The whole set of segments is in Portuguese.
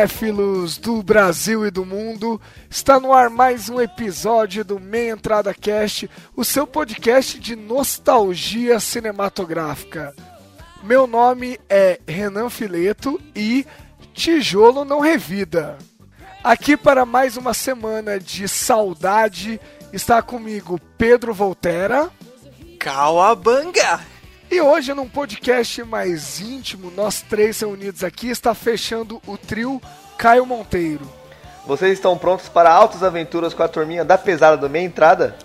Cinéfilos do Brasil e do mundo, está no ar mais um episódio do Meia Entrada Cast, o seu podcast de nostalgia cinematográfica. Meu nome é Renan Fileto e Tijolo não revida. Aqui para mais uma semana de saudade está comigo Pedro Volterra. Cauabanga! E hoje, num podcast mais íntimo, nós três reunidos aqui, está fechando o trio Caio Monteiro. Vocês estão prontos para altas aventuras com a turminha da pesada do meia entrada?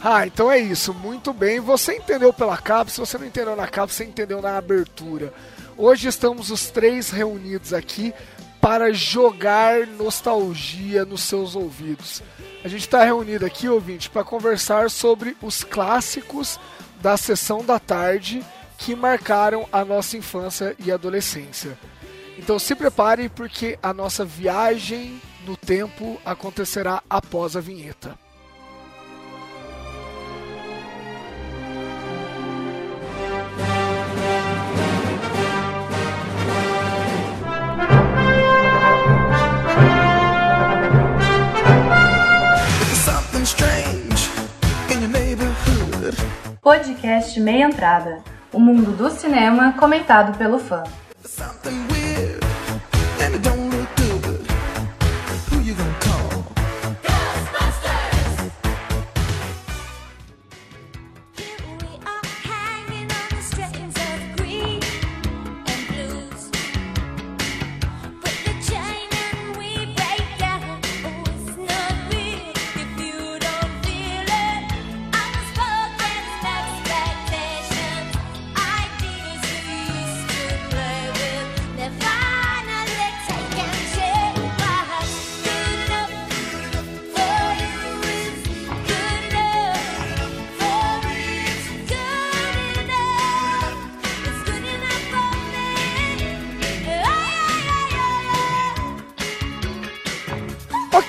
Ah, então é isso, muito bem. Você entendeu pela capa, se você não entendeu na capa, você entendeu na abertura. Hoje estamos os três reunidos aqui para jogar nostalgia nos seus ouvidos. A gente está reunido aqui, ouvinte, para conversar sobre os clássicos da sessão da tarde que marcaram a nossa infância e adolescência. Então se prepare porque a nossa viagem no tempo acontecerá após a vinheta. Podcast Meia Entrada. O mundo do cinema comentado pelo fã.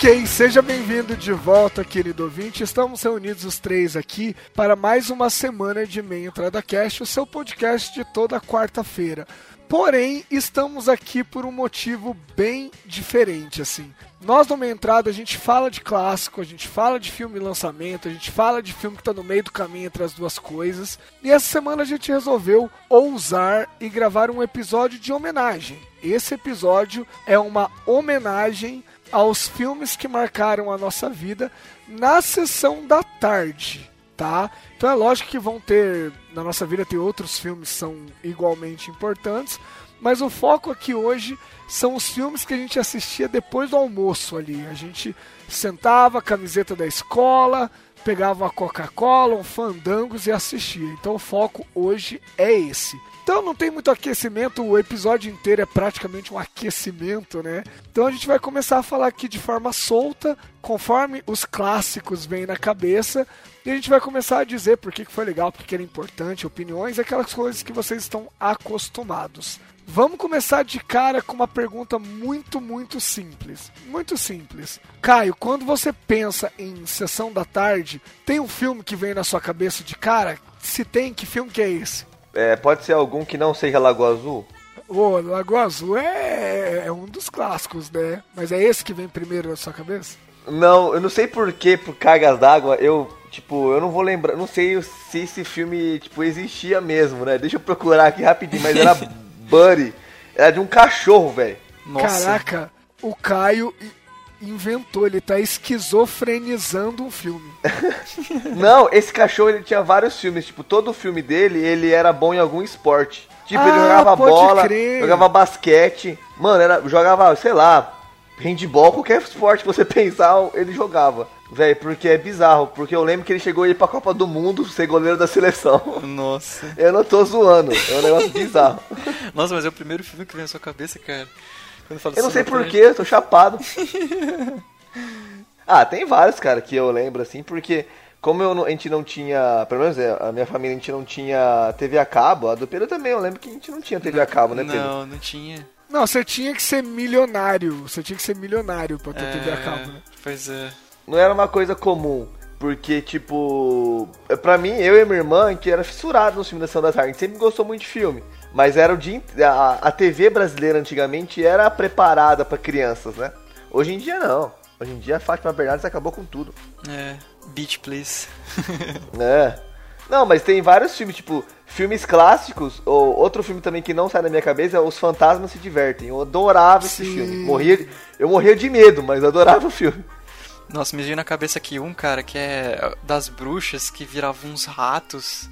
Ok, seja bem-vindo de volta, querido ouvinte. Estamos reunidos os três aqui para mais uma semana de Meia Entrada Cast, o seu podcast de toda quarta-feira. Porém, estamos aqui por um motivo bem diferente, assim. Nós no Meia Entrada a gente fala de clássico, a gente fala de filme lançamento, a gente fala de filme que está no meio do caminho entre as duas coisas. E essa semana a gente resolveu ousar e gravar um episódio de homenagem. Esse episódio é uma homenagem aos filmes que marcaram a nossa vida na sessão da tarde, tá? Então é lógico que vão ter, na nossa vida tem outros filmes que são igualmente importantes, mas o foco aqui hoje são os filmes que a gente assistia depois do almoço ali. A gente sentava, camiseta da escola, pegava uma Coca-Cola, um fandangos e assistia. Então o foco hoje é esse. Então não tem muito aquecimento, o episódio inteiro é praticamente um aquecimento, né? Então a gente vai começar a falar aqui de forma solta, conforme os clássicos vêm na cabeça, e a gente vai começar a dizer por que foi legal, por que era importante, opiniões, aquelas coisas que vocês estão acostumados. Vamos começar de cara com uma pergunta muito, muito simples. Muito simples. Caio, quando você pensa em sessão da tarde, tem um filme que vem na sua cabeça de cara? Se tem, que filme que é esse? É, pode ser algum que não seja Lagoa Azul? Ô, Lagoa Azul é, é um dos clássicos, né? Mas é esse que vem primeiro na sua cabeça? Não, eu não sei por que, por cargas d'água, eu, tipo, eu não vou lembrar, não sei se esse filme, tipo, existia mesmo, né? Deixa eu procurar aqui rapidinho, mas era Buddy, era de um cachorro, velho. Nossa. Caraca, o Caio inventou, ele tá esquizofrenizando um filme. Não, esse cachorro ele tinha vários filmes, tipo, todo filme dele, ele era bom em algum esporte. Tipo, ele Ah, jogava pode bola, crer. jogava basquete. Mano, era, jogava, sei lá, handball, qualquer esporte que você pensar, ele jogava. Velho, porque é bizarro. Porque eu lembro que ele chegou a ir pra Copa do Mundo ser goleiro da seleção. Nossa. Eu não tô zoando. É um negócio bizarro. Nossa, mas é o primeiro filme que vem na sua cabeça, cara. Quando fala Eu não sei Sessão da porquê, eu tô chapado. ah, tem vários, cara, que eu lembro assim, porque como eu a gente não tinha, pelo menos é, a minha família, a gente não tinha TV a cabo, a do Pedro também, eu lembro que a gente não tinha TV a cabo, né, Pedro? Não, não tinha. Não, você tinha que ser milionário. Você tinha que ser milionário pra ter TV a cabo, né? Pois é. Não era uma coisa comum, porque, tipo, pra mim, eu e minha irmã, que era fissurado no filme da Sessão da Tarde, a gente sempre gostou muito de filme. Mas era o dia, a, a TV brasileira antigamente era preparada pra crianças, né? Hoje em dia não. Hoje em dia a Fátima Bernardes acabou com tudo. É. Beach, please. É. Não, mas tem vários filmes, tipo, filmes clássicos, ou outro filme também que não sai da minha cabeça é Os Fantasmas Se Divertem. Eu adorava esse Sim. filme. Morria, eu morria de medo, mas adorava o filme. Nossa, me veio na cabeça aqui um, cara, que é das bruxas que viravam uns ratos.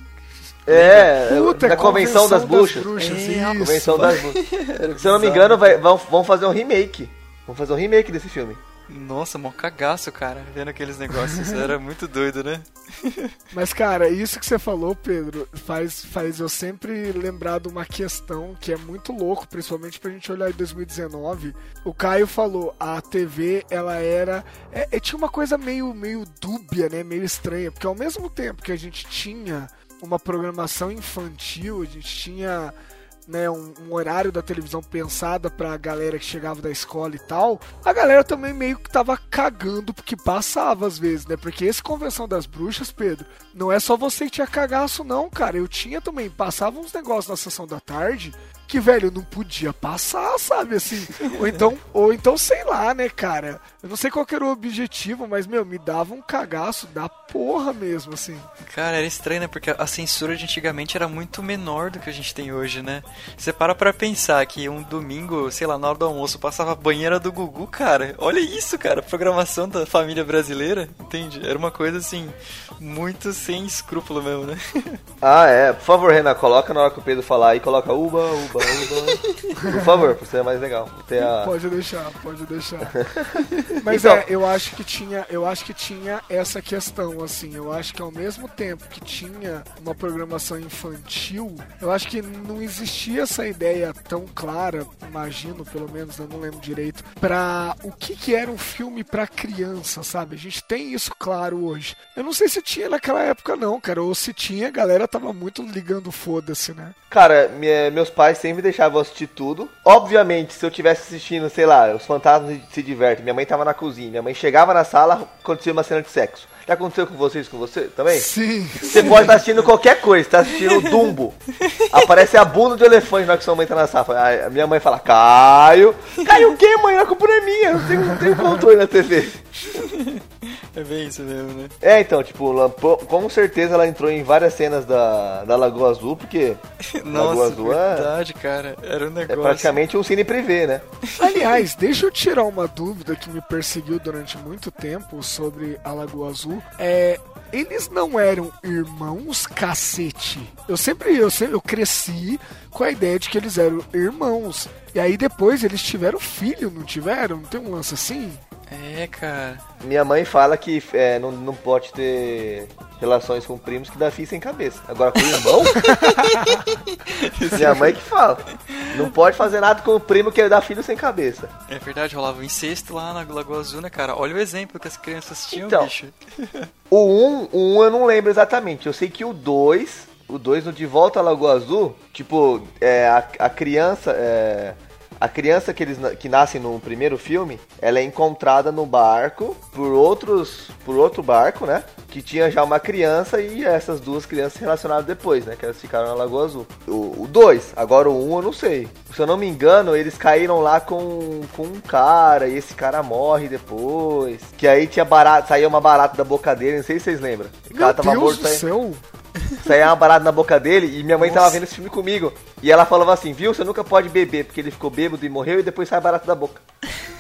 É, Puta, da Convenção, das Bruxas. Bruxas, É, isso. Convenção das Bruxas. Se eu não me engano, vai, vão, vão fazer um remake. Vão fazer um remake desse filme. Nossa, mó cagaço, cara, vendo aqueles negócios. Era muito doido, né? Mas, cara, isso que você falou, Pedro, faz, faz eu sempre lembrar de uma questão que é muito louco, principalmente pra gente olhar em 2019. O Caio falou, a TV, ela era. É, é, tinha uma coisa meio, meio dúbia, né? Meio estranha, porque ao mesmo tempo que a gente tinha uma programação infantil, a gente tinha né, um, um horário da televisão pensada pra galera que chegava da escola e tal, a galera também meio que tava cagando porque passava às vezes, né? Porque esse Convenção das Bruxas, Pedro, não é só você que tinha cagaço, não, cara. Eu tinha também, passava uns negócios na sessão da tarde que, velho, não podia passar, sabe, assim. ou então, ou então, sei lá, né, cara. Eu não sei qual que era o objetivo, mas, meu, me dava um cagaço da porra mesmo, assim. Cara, era estranho, né? Porque a censura de antigamente era muito menor do que a gente tem hoje, né? Você para pra pensar que um domingo, sei lá, na hora do almoço, passava a banheira do Gugu, cara. Olha isso, cara. Programação da família brasileira, entende? Era uma coisa, assim, muito sem escrúpulo mesmo, né? Ah, é. Por favor, Renan, coloca na hora que o Pedro falar aí, coloca uba, uba, uba. Por favor, pra ser mais legal. Ter a... Pode deixar, pode deixar. Mas Então- é, eu acho que tinha, eu acho que tinha essa questão assim. Eu acho que ao mesmo tempo que tinha uma programação infantil, eu acho que não existia essa ideia tão clara, imagino, pelo menos, eu não lembro direito, pra o que que era um filme pra criança, sabe? A gente tem isso claro hoje. Eu não sei se tinha naquela época não, cara, ou se tinha, a galera tava muito ligando foda-se, né? Cara, me- meus pais sempre deixavam assistir tudo. Obviamente, se eu tivesse assistindo, sei lá, os fantasmas se divertem, minha mãe tava na cozinha, minha mãe chegava na sala, acontecia uma cena de sexo. Já aconteceu com vocês, com você também? Sim. Você pode estar assistindo qualquer coisa, tá assistindo o Dumbo. Aparece a bunda do elefante na hora que sua mãe tá na sala. Aí A minha mãe fala, Caio. Caio o quê, mãe? A culpa não é minha, não tenho, não tenho controle na TV. É bem isso mesmo, né? É, então, tipo, com certeza ela entrou em várias cenas da, da Lagoa Azul, porque Lagoa Nossa, Azul é, verdade, cara. Era um é negócio. praticamente um cine privê, né? Aliás, deixa eu tirar uma dúvida que me perseguiu durante muito tempo sobre a Lagoa Azul. É, eles não eram irmãos cacete. Eu sempre, eu sempre, eu cresci com a ideia de que eles eram irmãos. E aí depois eles tiveram filho, não tiveram? Não tem um lance assim? É, cara. Minha mãe fala que é, não, não pode ter relações com primos que dá fio sem cabeça. Agora com o irmão? Minha mãe que fala. Não pode fazer nada com o primo que dá filho sem cabeça. É verdade, rolava um incesto lá na Lagoa Azul, né, cara? Olha o exemplo que as crianças tinham, Então. bicho. O 1, o 1 eu não lembro exatamente. Eu sei que o 2, o 2 no De Volta à Lagoa Azul, tipo, é, a, a criança. É, a criança que, eles, que nasce no primeiro filme, ela é encontrada no barco por outros. por outro barco, né? Que tinha já uma criança e essas duas crianças se relacionaram depois, né? Que elas ficaram na Lagoa Azul. O 2, agora o 1 um, eu não sei. Se eu não me engano, eles caíram lá com, com um cara e esse cara morre depois. Que aí tinha barata, saía uma barata da boca dele, não sei se vocês lembram. O cara Meu tava Deus morto do aí. céu! Saía uma barata na boca dele e minha mãe tava Nossa. vendo esse filme comigo. E ela falava assim, viu, você nunca pode beber, porque ele ficou bêbado e morreu e depois sai barata da boca.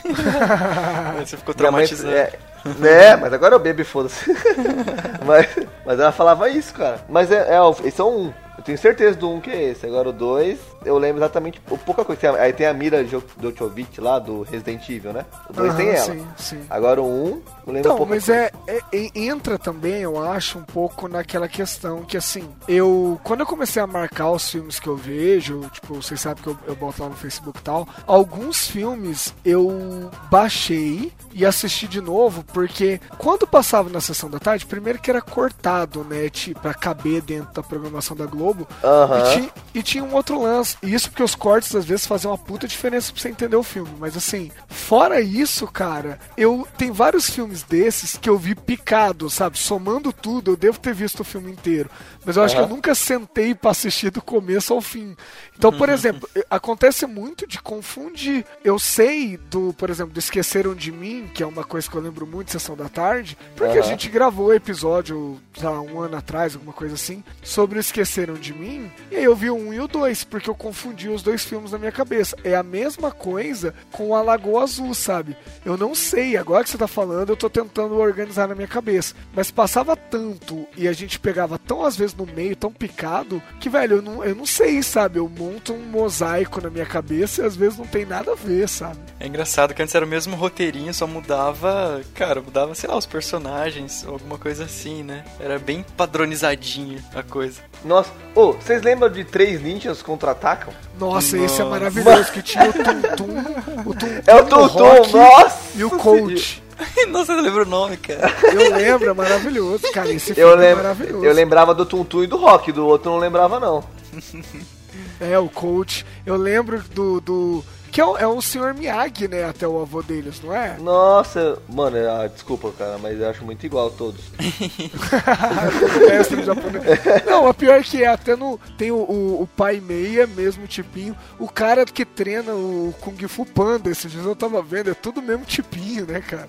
Você ficou Minha mãe, traumatizado. é, né, mas agora eu bebo e foda-se. mas, mas ela falava isso, cara. Mas é, é esse é um. Eu tenho certeza do um que é esse. Agora o dois, eu lembro exatamente o- pouca coisa. Tem a- Aí tem a Mira Jo- Djokovic lá do Resident Evil, né? O 2 tem ela. Sim, sim. Agora o 1, um, eu lembro Então, pouca mas coisa. é- é- entra também, eu acho, um pouco naquela questão que assim, eu quando eu comecei a marcar os filmes que eu vejo, tipo, vocês sabem que eu, eu boto lá no Facebook e tal, alguns filmes eu baixei e assisti de novo, porque quando passava na sessão da tarde, primeiro que era cortado, né, tipo, pra caber dentro da programação da Globo, Aham. e, ti- e tinha um outro lance. E isso porque os cortes às vezes faziam uma puta diferença pra você entender o filme. Mas assim, fora isso, cara, eu tem vários filmes desses que eu vi picado, sabe? Somando tudo, eu devo ter visto o filme inteiro. Mas eu acho que eu nunca sentei pra assistir do começo ao fim. Então, por exemplo, eh, acontece muito de confundir. Eu sei do, por exemplo, do Esqueceram de Mim, que é uma coisa que eu lembro muito de Sessão da Tarde, porque a Aham. gente gravou o episódio, sei lá, um ano atrás, alguma coisa assim, sobre o Esqueceram de Mim, e aí eu vi o um e o dois, porque eu confundi os dois filmes na minha cabeça. É a mesma coisa com a Lagoa Azul, sabe? Eu não sei, agora que você tá falando, eu tô tentando organizar na minha cabeça. Mas passava tanto e a gente pegava tão às vezes no meio, tão picado, que, velho, eu não, eu não sei, sabe? Eu monto um mosaico na minha cabeça e às vezes não tem nada a ver, sabe? É engraçado que antes era o mesmo roteirinho, só mudava, cara, mudava, sei lá, os personagens, alguma coisa assim, né? Era bem padronizadinho a coisa. Nossa, ô, vocês lembram de Três Ninjas Contra-Atacam? Nossa, esse é Nossa. maravilhoso, que tinha o Tum Tum, o Tum É o do Tum Rock Tum, nossa! e o Coach. Nossa, eu lembro o nome, cara. Eu lembro, é maravilhoso, cara. Esse filme Eu, é lembro, maravilhoso. eu lembrava do Tum Tum e do Rock, do outro eu não lembrava não. É, o Coach. Eu lembro do. do que é, o- é o Sr. Miyagi, né? Até o avô deles, não é? Nossa, mano, ah, desculpa, cara, mas eu acho muito igual todos. o mestre japonês. Não, a pior que é, até no. Tem o, o, o pai meia, mesmo tipinho. O cara que treina o Kung Fu Panda, esses dias eu tava vendo, é tudo mesmo tipinho, né, cara?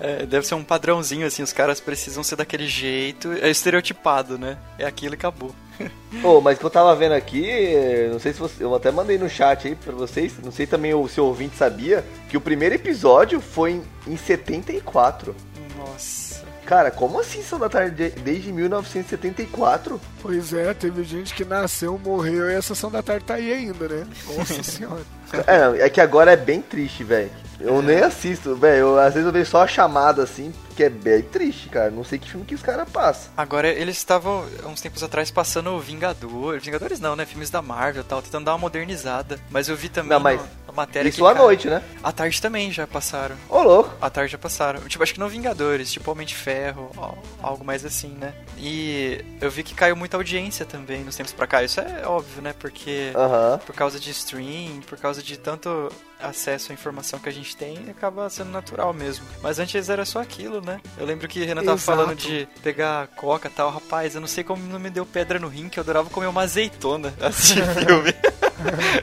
É, deve ser um padrãozinho, assim, os caras precisam ser daquele jeito. É estereotipado, né? É aquilo e acabou. Ô, mas que eu tava vendo aqui, eh, não sei se você. Eu até mandei no chat aí pra vocês, não sei também o seu ouvinte sabia, que o primeiro episódio foi em, em 74. Nossa. Cara, como assim São da Tarde de- desde 1974? Pois é, teve gente que nasceu, morreu e a sessão da tarde tá aí ainda, né? Nossa senhora. É, é que agora é bem triste, velho. Eu nem assisto, velho. Às vezes eu vejo só a chamada assim, que é bem triste, cara. Não sei que filme que os caras passam. Agora, eles estavam, uns tempos atrás, passando o Vingador. Vingadores não, né? Filmes da Marvel e tal, tentando dar uma modernizada. Mas eu vi também Não, mas na matéria Isso que, à cara, noite, né? À tarde também já passaram. Ô, louco. À tarde já passaram. Tipo, acho que não Vingadores, tipo Homem de Ferro, al- algo mais assim, né? E eu vi que caiu muita audiência também nos tempos pra cá. Isso é óbvio, né? Porque Aham. por causa de stream, por causa de tanto acesso à informação que a gente tem, acaba sendo natural mesmo. Mas antes era só aquilo, né? Eu lembro que Renan tava Exato. falando de pegar coca e tal. Rapaz, eu não sei como não me deu pedra no rim, que eu adorava comer uma azeitona assistindo filme.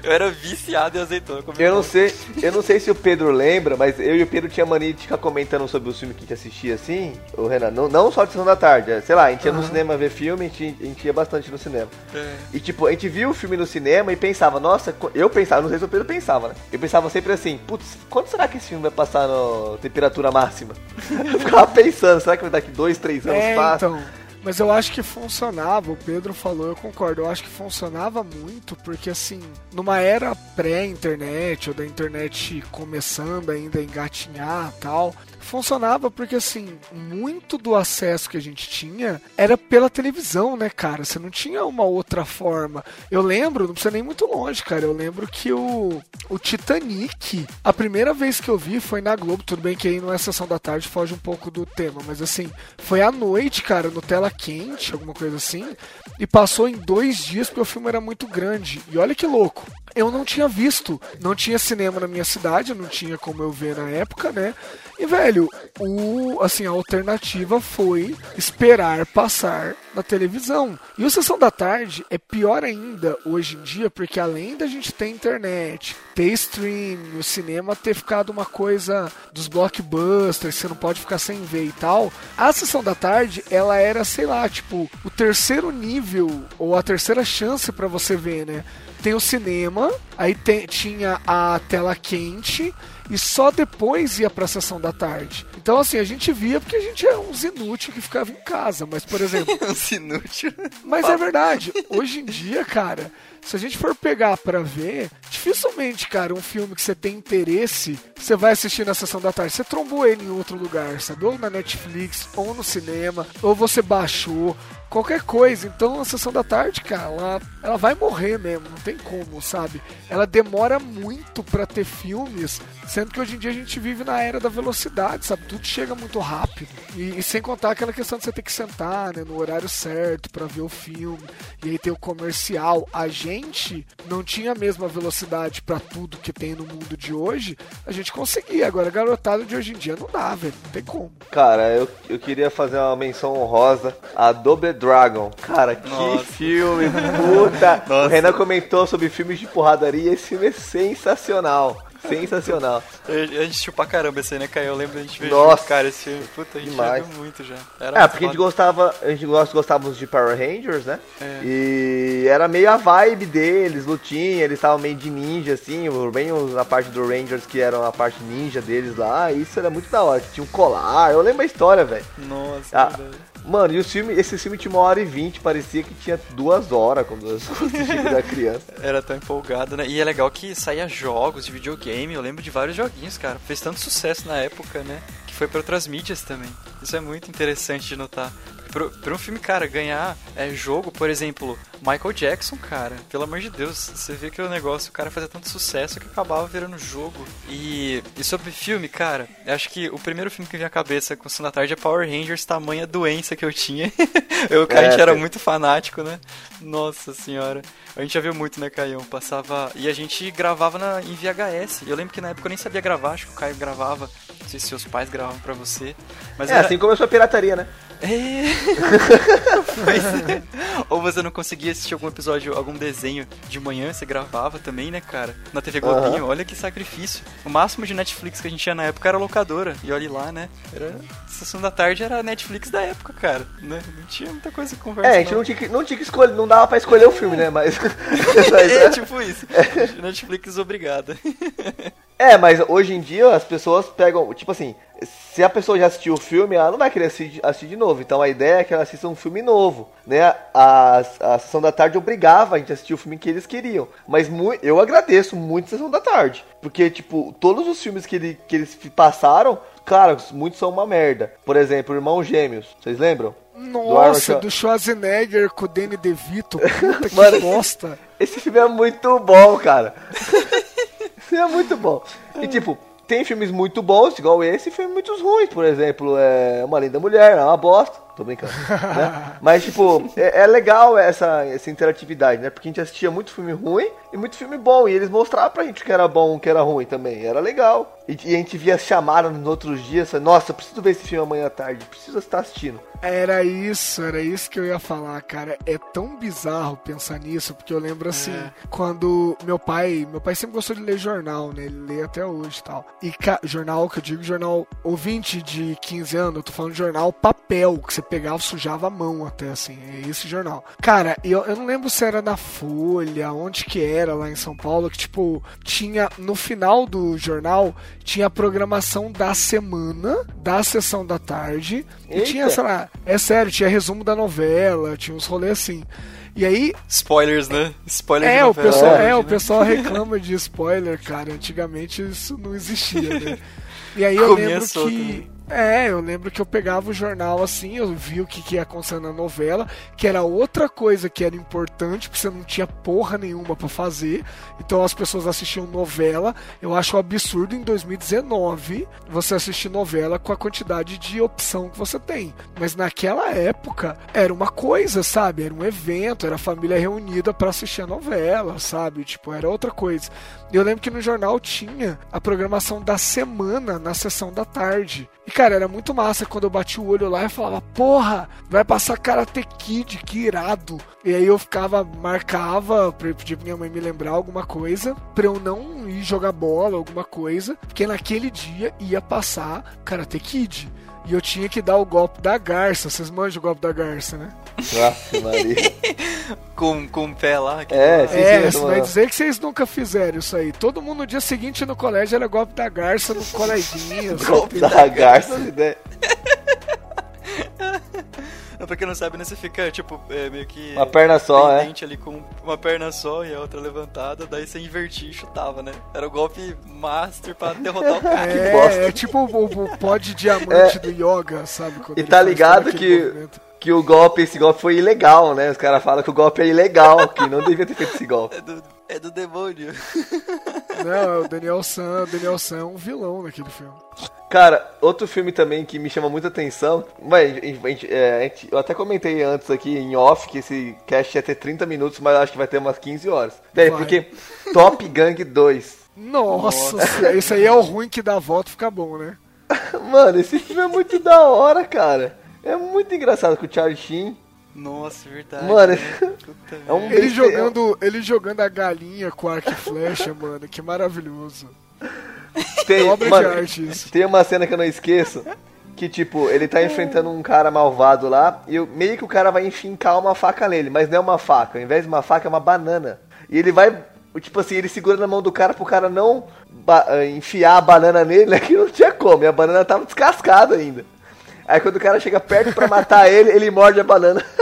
Eu era viciado em azeitona. Eu não sei, eu não sei se o Pedro lembra, mas eu e o Pedro tinha mania de ficar comentando sobre os filmes que a gente assistia assim, o Renan, não, não só de sessão da tarde, é, sei lá, a gente ia no cinema ver filme, a gente, a gente ia bastante no cinema. É. E tipo, a gente viu o filme no cinema e pensava, nossa, eu pensava, não sei se o Pedro pensava, né? Eu pensava sempre assim, putz, quando será que esse filme vai passar no temperatura máxima? Eu ficava pensando, será que daqui dois, três anos É, passa? então. Mas eu acho que funcionava, o Pedro falou, eu concordo, eu acho que funcionava muito, porque assim, numa era pré-internet, ou da internet começando ainda a engatinhar tal, funcionava porque assim, muito do acesso que a gente tinha era pela televisão, né, cara? Você não tinha uma outra forma. Eu lembro, não precisa nem muito longe, cara, eu lembro que o, o Titanic, a primeira vez que eu vi foi na Globo, tudo bem que aí não é sessão da tarde, foge um pouco do tema, mas assim, foi à noite, cara, no tela quente, alguma coisa assim, e passou em dois dias porque o filme era muito grande. E olha que louco. Eu não tinha visto, não tinha cinema na minha cidade, não tinha como eu ver na época, né? E velho, o assim a alternativa foi esperar passar na televisão. E o Sessão da Tarde é pior ainda hoje em dia, porque além da gente ter internet, ter stream, o cinema ter ficado uma coisa dos blockbusters, você não pode ficar sem ver e tal. A Sessão da Tarde, ela era, sei lá, tipo, o terceiro nível ou a terceira chance pra você ver, né? Tem o cinema, aí tem- tinha a tela quente e só depois ia pra sessão da tarde. Então, assim, a gente via porque a gente é uns inúteis que ficava em casa. Mas, por exemplo, Uns inútil. mas é verdade. Hoje em dia, cara, se a gente for pegar pra ver, dificilmente, cara, um filme que você tem interesse, você vai assistir na sessão da tarde. Você trombou ele em outro lugar, sabe? Ou na Netflix, ou no cinema, ou você baixou. Qualquer coisa, então a sessão da tarde, cara, ela, ela vai morrer mesmo, não tem como, sabe? Ela demora muito pra ter filmes, sendo que hoje em dia a gente vive na era da velocidade, sabe? Tudo chega muito rápido. E, e sem contar aquela questão de você ter que sentar, né, no horário certo pra ver o filme, e aí tem o comercial. A gente não tinha a mesma velocidade pra tudo que tem no mundo de hoje, a gente conseguia. Agora, a garotada de hoje em dia não dá, velho, não tem como. Cara, eu, eu queria fazer uma menção honrosa a Double Dragon. Cara, que Nossa. filme, puta! Nossa. O Renan comentou sobre filmes de porradaria e esse filme é sensacional. Sensacional. A gente assistiu pra caramba esse aí, né, Caio? Eu lembro da gente ver Nossa. junto, cara, esse filme. Puta, a gente Demais. viu muito já. Era É, porque a gente gostava, a gente gosta, gostávamos de Power Rangers, né? É. E era meio a vibe deles, lutinha, eles estavam meio de ninja, assim, bem os- a parte do Rangers que eram a parte ninja deles lá, isso era muito da hora. Tinha um colar, eu lembro a história, velho. Nossa, Ah. Mano, e o filme, esse filme tinha uma hora e vinte, parecia que tinha duas horas quando eu quando era criança. Era tão empolgado, né? E é legal que saía jogos de videogame, eu lembro de vários joguinhos, cara. Fez tanto sucesso na época, né? Que foi pra outras mídias também. Isso é muito interessante de notar. Pra, um filme, cara, ganhar é, jogo, por exemplo, Michael Jackson, cara, pelo amor de Deus, você vê que o negócio, o cara fazia tanto sucesso que acabava virando jogo. E, e sobre filme, cara, eu acho que o primeiro filme que veio à cabeça com o da Tarde é Power Rangers, tamanha doença que eu tinha. eu, cara, a gente É, era muito fanático, né? Nossa senhora. A gente já viu muito, né, Caião? Passava. E a gente gravava na... em VHS. Eu lembro que na época eu nem sabia gravar, acho que o Caio gravava. Não sei se seus pais gravavam pra você. Mas É, era... assim começou a pirataria, né? É. É. Ou você não conseguia assistir algum episódio, algum desenho de manhã, você gravava também, né, cara? Na TV Globinho, olha que sacrifício. O máximo de Netflix que a gente tinha na época era locadora. E olhe lá, né? Era. Sessão da tarde era a Netflix da época, cara. Né? Não tinha muita coisa que conversa. É, a gente não tinha que, não tinha que escolher, não dava pra escolher o filme, né? Mas. É, é, tipo isso. Netflix obrigada. É, mas hoje em dia as pessoas pegam, tipo assim, se a pessoa já assistiu o filme, ela não vai querer assistir, assistir de novo. Então a ideia é que ela assista um filme novo, né? A, a sessão da tarde obrigava a gente a assistir o filme que eles queriam. Mas eu agradeço muito a sessão da tarde. Porque, tipo, todos os filmes que, ele, que eles passaram, cara, muitos são uma merda. Por exemplo, Irmãos Gêmeos, vocês lembram? Nossa, Arnold do Schwarzenegger com o Danny DeVito, puta que Mano, bosta. Esse filme é muito bom, cara. É muito bom. E tipo, tem filmes muito bons, igual esse, e filmes muito ruins, por exemplo, é Uma Linda Mulher, é uma bosta. Tô brincando. né? Mas, tipo, é, é legal essa, essa interatividade, né? Porque a gente assistia muito filme ruim e muito filme bom. E eles mostravam pra gente o que era bom o que era ruim também. Era legal. E, e a gente via chamada nos outros dias. Nossa, eu preciso ver esse filme amanhã à tarde. Preciso estar assistindo. Era isso, era isso que eu ia falar, cara. É tão bizarro pensar nisso, porque eu lembro assim, quando meu pai, meu pai sempre gostou de ler jornal, né? Ele lê até hoje e tal. E ca- jornal, que eu digo jornal ouvinte de 15 anos, eu tô falando de jornal papel, que você pegava, sujava a mão até assim, é esse jornal. Cara, eu, eu não lembro se era na Folha, onde que era lá em São Paulo, que tipo, tinha no final do jornal, tinha a programação da semana, da sessão da tarde, e Eita. tinha, sei lá, é sério, tinha resumo da novela, tinha uns rolês assim. E aí, Spoilers, né? Spoilers de é, o novela pessoal, hoje, é, o né? pessoal reclama de spoiler, cara. Antigamente isso não existia, né? E aí eu Comia lembro que. É, eu lembro que eu pegava o jornal assim, eu vi o que, que ia acontecer na novela, que era outra coisa que era importante, porque você não tinha porra nenhuma pra fazer. Então as pessoas assistiam novela. Eu acho um absurdo em 2019 você assistir novela com a quantidade de opção que você tem. Mas naquela época era uma coisa, sabe? Era um evento, era a família reunida pra assistir a novela, sabe? Tipo, era outra coisa. Eu lembro que no jornal tinha a programação da semana na sessão da tarde. E, cara, era muito massa quando eu bati o olho lá e falava, porra, vai passar Karate Kid, que irado. E aí eu ficava, marcava, pedir pra minha mãe me lembrar alguma coisa, pra eu não ir jogar bola, alguma coisa, porque naquele dia ia passar Karate Kid. E eu tinha que dar o golpe da garça. Vocês manjam o golpe da garça, né? Nossa, Maria. com, com o pé lá. que- É, É, você eu tô- vai dizer que vocês nunca fizeram isso aí. Todo mundo no dia seguinte no colégio era golpe da garça no coleguinha. Golpe da garça, né? Não, pra quem não sabe, né, você fica, tipo, é, meio que... Uma perna só, é. ali com uma perna só e a outra levantada, daí você invertia e chutava, né? Era o golpe master pra derrotar o cara. bosta. É, é tipo o, o pó de diamante do yoga, sabe? E tá ligado que, movimento. Que o golpe, esse golpe foi ilegal, né? Os caras falam que o golpe é ilegal, que não devia ter feito esse golpe. É do, é do demônio. Não, é o Daniel San. O Daniel San é um vilão naquele filme. Cara, outro filme também que me chama muita atenção. Mas, a gente- é, a gente- eu até comentei antes aqui em off que esse cast ia ter 30 minutos, mas eu acho que vai ter umas 15 horas. Vai. porque Top Gang 2. Nossa, senhora, esse aí é o ruim que dá volta e fica bom, né? Mano, esse filme é muito da hora, cara. É muito engraçado com o Charlie Sheen. Nossa, verdade. Mano, né? É um. Ele jogando, ele jogando a galinha com arco e flecha, mano, que maravilhoso. Tem, É obra mano, de arte isso. tem uma cena que eu não esqueço. Que tipo, ele tá enfrentando um cara malvado lá. E eu- meio que o cara vai enfincar uma faca nele, mas não é uma faca. Ao invés de uma faca, é uma banana. E ele vai. Tipo assim, ele segura na mão do cara pro cara não eh, enfiar a banana nele, né? Que não tinha como. E a banana tava descascada ainda. Aí quando o cara chega perto pra matar ele, ele morde a banana.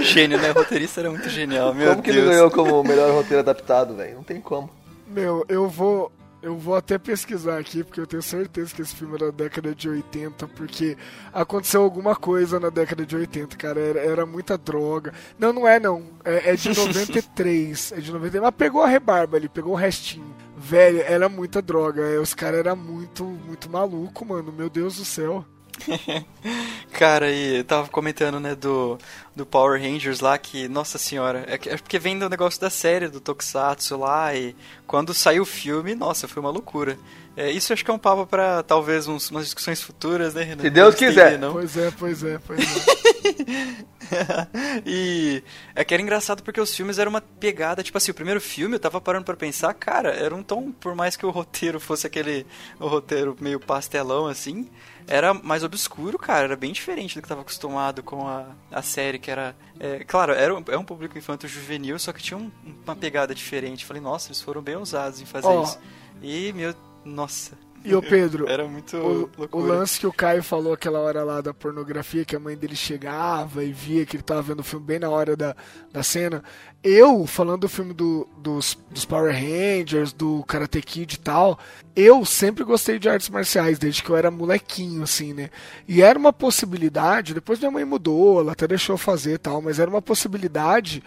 Gênio, né? O roteirista era muito genial, meu como que Deus. ele ganhou como o melhor roteiro adaptado, velho? Não tem como. Meu, eu vou. Eu vou até pesquisar aqui, porque eu tenho certeza que esse filme era da década de 80, porque aconteceu alguma coisa na década de 80, cara. Era, era muita droga. Não, não é não. É, é de 93. é de 93. Mas pegou a rebarba ali, pegou o restinho. Velho, era muita droga. é, Os caras eram muito, muito maluco, mano. Meu Deus do céu. Cara, e eu tava comentando, né, do, do Power Rangers lá, que, nossa senhora, é, é porque vem do negócio da série, do Tokusatsu lá, e quando saiu o filme, nossa, foi uma loucura. É, isso acho que é um papo pra, talvez, uns, umas discussões futuras, né, Renan? Se Deus quiser. Não. Pois é, pois é, pois é. e é que era engraçado porque os filmes eram uma pegada, tipo assim, o primeiro filme eu tava parando pra pensar, cara, era um tom, por mais que o roteiro fosse aquele o roteiro meio pastelão assim, era mais obscuro, cara, era bem diferente do que eu tava acostumado com a, a série, que era, é, claro, era um, é um público infanto juvenil, só que tinha um- uma pegada diferente. Falei, nossa, eles foram bem ousados em fazer Ó. isso. E, meu, nossa, E o Pedro, era muito o, o lance que o Caio falou aquela hora lá da pornografia, que a mãe dele chegava e via que ele tava vendo o filme bem na hora da, da cena. Eu, falando do filme do- dos, dos Power Rangers, do Karate Kid e tal, eu sempre gostei de artes marciais, desde que eu era molequinho, assim, né? E era uma possibilidade, depois minha mãe mudou, ela até deixou eu fazer e tal, mas era uma possibilidade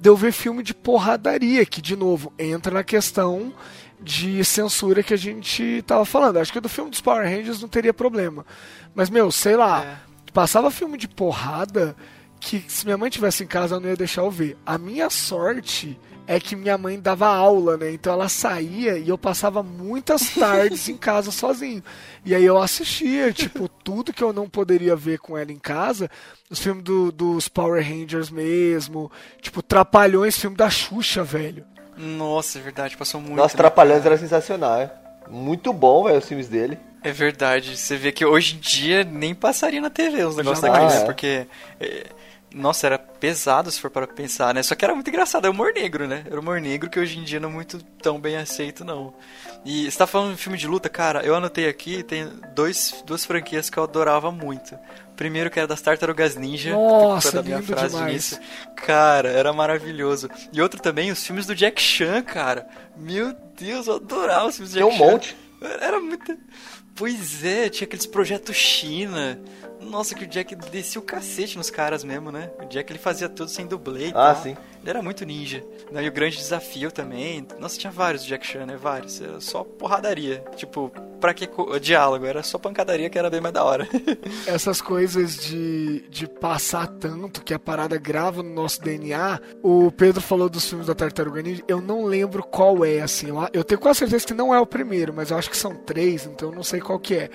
de eu ver filme de porradaria, que, de novo, entra na questão de censura que a gente tava falando. Acho que do filme dos Power Rangers não teria problema. Mas, meu, sei lá, É. passava filme de porrada que se minha mãe tivesse em casa eu não ia deixar eu ver. A minha sorte é que minha mãe dava aula, né? Então ela saía e eu passava muitas tardes em casa sozinho. E aí eu assistia, tipo, tudo que eu não poderia ver com ela em casa, os filmes do- dos Power Rangers mesmo, tipo, Trapalhões, filme da Xuxa, velho. Nossa, é verdade, passou muito. Nossa, né, Trapalhões era sensacional, é. Muito bom, velho, os filmes dele. É verdade. Você vê que hoje em dia nem passaria na TV os negócios Jamais. daqueles, Ah, é. porque. É, nossa, era pesado se for para pensar, né? Só que era muito engraçado, é humor negro, né? Era humor negro que hoje em dia não é muito tão bem aceito, não. E você tá falando de filme de luta, cara, eu anotei aqui, tem dois, duas franquias que eu adorava muito. Primeiro que era das Tartarugas Ninja, Nossa, da minha frase demais. nisso. Cara, era maravilhoso. E outro também, os filmes do Jack Chan, cara. Meu Deus, eu adorava os filmes do Tem Jack um Chan. monte. Era muito. Pois é, tinha aqueles projetos China. Nossa, que o Jack descia o cacete nos caras mesmo, né? O Jack ele fazia tudo sem dublê e Ah, tal. sim. Ele era muito ninja. Né? E o grande desafio também. Nossa, tinha vários Jack Chan, né? Vários. Era só porradaria. Tipo, pra que diálogo? Era só pancadaria que era bem mais da hora. essas coisas de, de passar tanto que a parada grava no nosso DNA. O Pedro falou dos filmes da Tartaruga Ninja. Eu não lembro qual é, assim. Eu, eu tenho quase certeza que não é o primeiro, mas eu acho que são três, então eu não sei qual que é.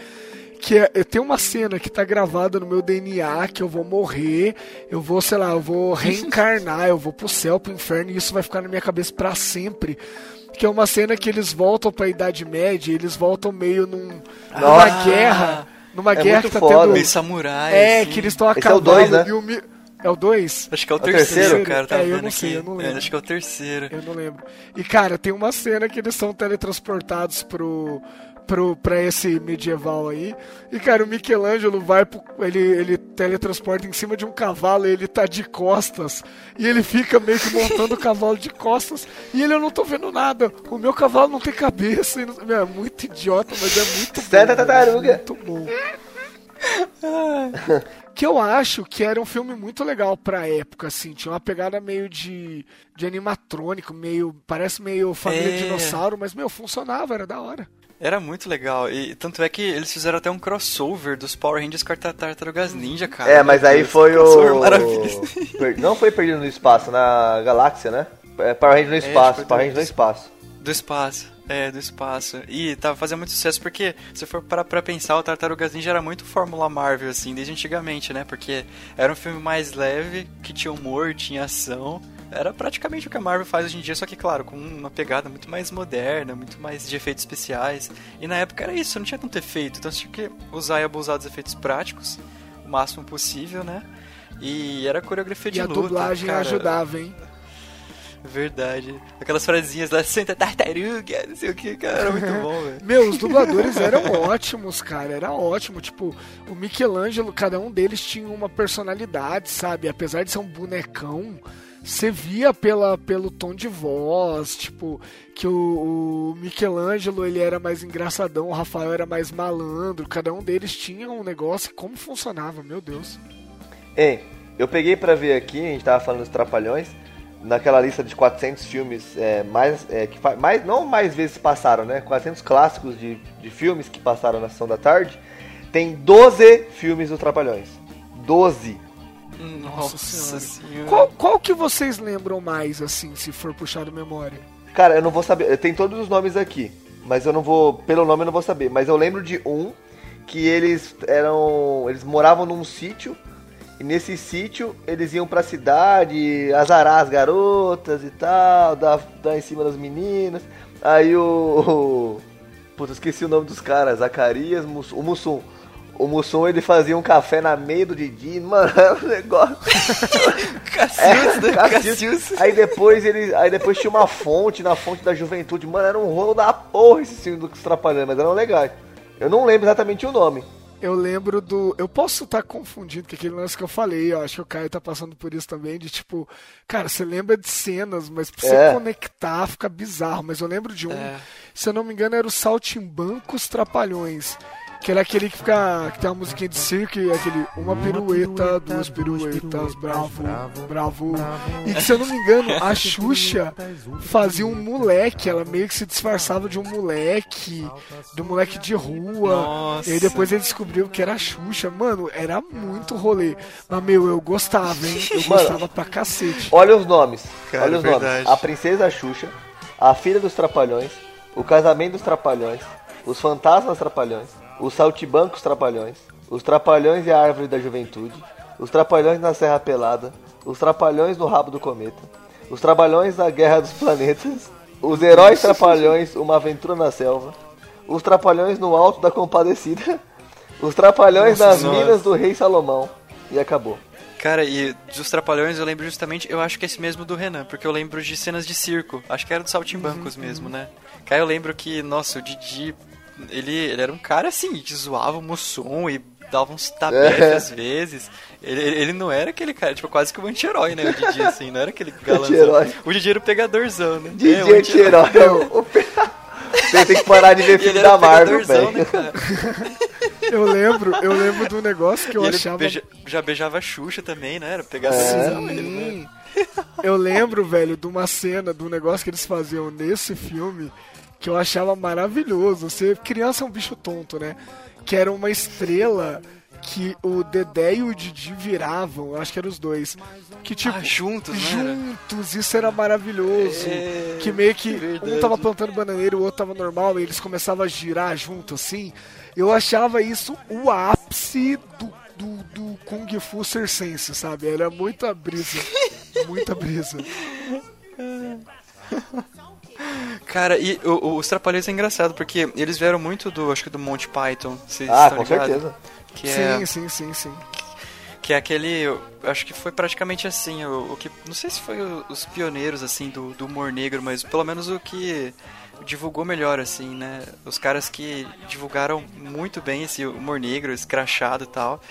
Que é, eu tenho uma cena que tá gravada no meu DNA que eu vou morrer, eu vou, sei lá, eu vou reencarnar, eu vou pro céu, pro inferno, e isso vai ficar na minha cabeça pra sempre. Que é uma cena que eles voltam pra Idade Média, eles voltam meio num, numa Ah! guerra. Numa É guerra muito que tá foda. tendo. Meio samurai. É, assim. que eles estão a Esse é o dois, né? e o Mi- É o 2? Acho que é o o terceiro, terceiro? cara. Tá É, eu vendo não aqui. sei, eu não lembro. É, acho que é o terceiro. Eu não lembro. E, cara, tem uma cena que eles são teletransportados pro, pro, pra esse medieval aí. E, cara, o Michelangelo vai pro, ele, ele teletransporta em cima de um cavalo e ele tá de costas. E ele fica meio que montando o cavalo de costas. E ele, eu não tô vendo nada. O meu cavalo não tem cabeça. E não- é muito idiota, mas é muito bom. Santa velho, Tartaruga. é Muito bom. que eu acho que era um filme muito legal pra época, assim. Tinha uma pegada meio de, de animatrônico, meio. Parece meio família É. dinossauro, mas, meu, funcionava, era da hora. Era muito legal. E tanto é que eles fizeram até um crossover dos Power Rangers com a Tartarugas Ninja, cara. É, mas aí foi o. Não foi perdido no espaço, na galáxia, né? É Power Ranger no espaço, foi Power Ranger no espaço. Do espaço. É, do espaço. E tava fazendo muito sucesso porque, se for parar pra pensar, o Tartarugas Ninja era muito Fórmula Marvel, assim, desde antigamente, né? Porque era um filme mais leve, que tinha humor, tinha ação. Era praticamente o que a Marvel faz hoje em dia, só que, claro, com uma pegada muito mais moderna, muito mais de efeitos especiais. E na época era isso, não tinha tanto efeito, então você tinha que usar e abusar dos efeitos práticos, o máximo possível, né? E era coreografia de e a luta. dublagem cara. ajudava, hein? Verdade. Aquelas frasinhas lá, senta tartaruga, não sei o que, cara, era muito bom, velho. Meu, os dubladores eram ótimos, cara. Era ótimo. Tipo, o Michelangelo, cada um deles tinha uma personalidade, sabe? Apesar de ser um bonecão, você via pela, pelo tom de voz, tipo, que o, o Michelangelo ele era mais engraçadão, o Rafael era mais malandro. Cada um deles tinha um negócio e como funcionava, meu Deus. Ei, eu peguei pra ver aqui, a gente tava falando dos Trapalhões, naquela lista de 400 filmes é, mais, é, que mais, não mais vezes passaram, né? 400 clássicos de, de filmes que passaram na sessão da tarde, tem 12 filmes dos Trapalhões. 12. Nossa, Senhora. senhora. Qual, qual que vocês lembram mais, assim, se for puxar do memória? Cara, eu não vou saber, tem todos os nomes aqui, mas eu não vou, pelo nome eu não vou saber, mas eu lembro de um que eles eram, eles moravam num sítio e nesse sítio eles iam pra cidade azarar as garotas e tal, dar, dar em cima das meninas. Aí o, o puta, esqueci o nome dos caras, Zacarias, o Mussum. O Mussum ele fazia um café na meia do Didi, mano, era um negócio. Cassius, né? Cassius. Aí depois ele. Aí depois tinha uma fonte na fonte da juventude. Mano, era um rolo da porra esse filme do Trapalhões, mas eram legais. Eu não lembro exatamente o nome. Eu lembro do. Eu posso estar confundindo com aquele lance que eu falei. Eu acho que o Caio tá passando por isso também. De tipo, cara, você lembra de cenas, mas pra você É. conectar fica bizarro. Mas eu lembro de um, É. se eu não me engano, era o Saltimbancos Trapalhões. Que era aquele que fica. que tem uma musiquinha de circo e aquele. Uma pirueta, duas piruetas, bravo, bravo. E que se eu não me engano, a Xuxa fazia um moleque, ela meio que se disfarçava de um moleque, de um moleque de rua. Nossa. E aí depois ele descobriu que era a Xuxa. Mano, era muito rolê. Mas, meu, eu gostava, hein? Eu Mano. gostava pra cacete. Olha os nomes. Cara, Olha os verdade. nomes. A Princesa Xuxa, A Filha dos Trapalhões, O Casamento dos Trapalhões, Os Fantasmas Trapalhões, Os Saltibancos Trapalhões, Os Trapalhões e a Árvore da Juventude, Os Trapalhões na Serra Pelada, Os Trapalhões no Rabo do Cometa, Os Trapalhões na Guerra dos Planetas, Os Heróis Trapalhões, Uma Aventura na Selva, Os Trapalhões no Alto da Compadecida, Os Trapalhões Nossa nas Senhora. Minas do Rei Salomão. E acabou. Cara, e dos Trapalhões eu lembro justamente, eu acho que é esse mesmo do Renan, porque eu lembro de cenas de circo. Acho que era do Saltimbancos mesmo, né? Cara, eu lembro que, nossa, o Didi, ele, ele era um cara assim, que zoava o Mussum e dava uns tapetes É. às vezes. Ele, ele não era aquele cara, tipo, quase que um anti-herói, né? O Didi, assim, não era aquele galãzão. O Didi era o pegadorzão, né? DJ É, o anti-herói. Herói. Você tem que parar de ver ele filme era da o Marvel, pegadorzão, velho. né, cara? Eu lembro, eu lembro do negócio que eu E ele achava. beija- já beijava a Xuxa também, né? Era pegadorzão ele, né? Eu lembro, velho, de uma cena, de um negócio que eles faziam nesse filme que eu achava maravilhoso. Você, criança é um bicho tonto, né? Que era uma estrela que o Dedé e o Didi viravam, eu acho que eram os dois. Que tipo, Ah, juntos, juntos, isso era maravilhoso. É, que meio que verdade. um tava plantando bananeira, o outro tava normal, e eles começavam a girar junto assim. Eu achava isso o ápice do, do, do Kung Fu circense, sabe? Era muita brisa. muita brisa. Cara, e o- o- os Trapalhões é engraçado, porque eles vieram muito do, acho que do Monty Python, vocês Ah, estão com ligados? certeza. Que é, Sim, sim, sim, sim. Que é aquele. eu acho que foi praticamente assim, o, o que. Não sei se foi o- os pioneiros, assim, do, do humor negro, mas pelo menos o que divulgou melhor, assim, né? Os caras que divulgaram muito bem esse humor negro, escrachado e tal.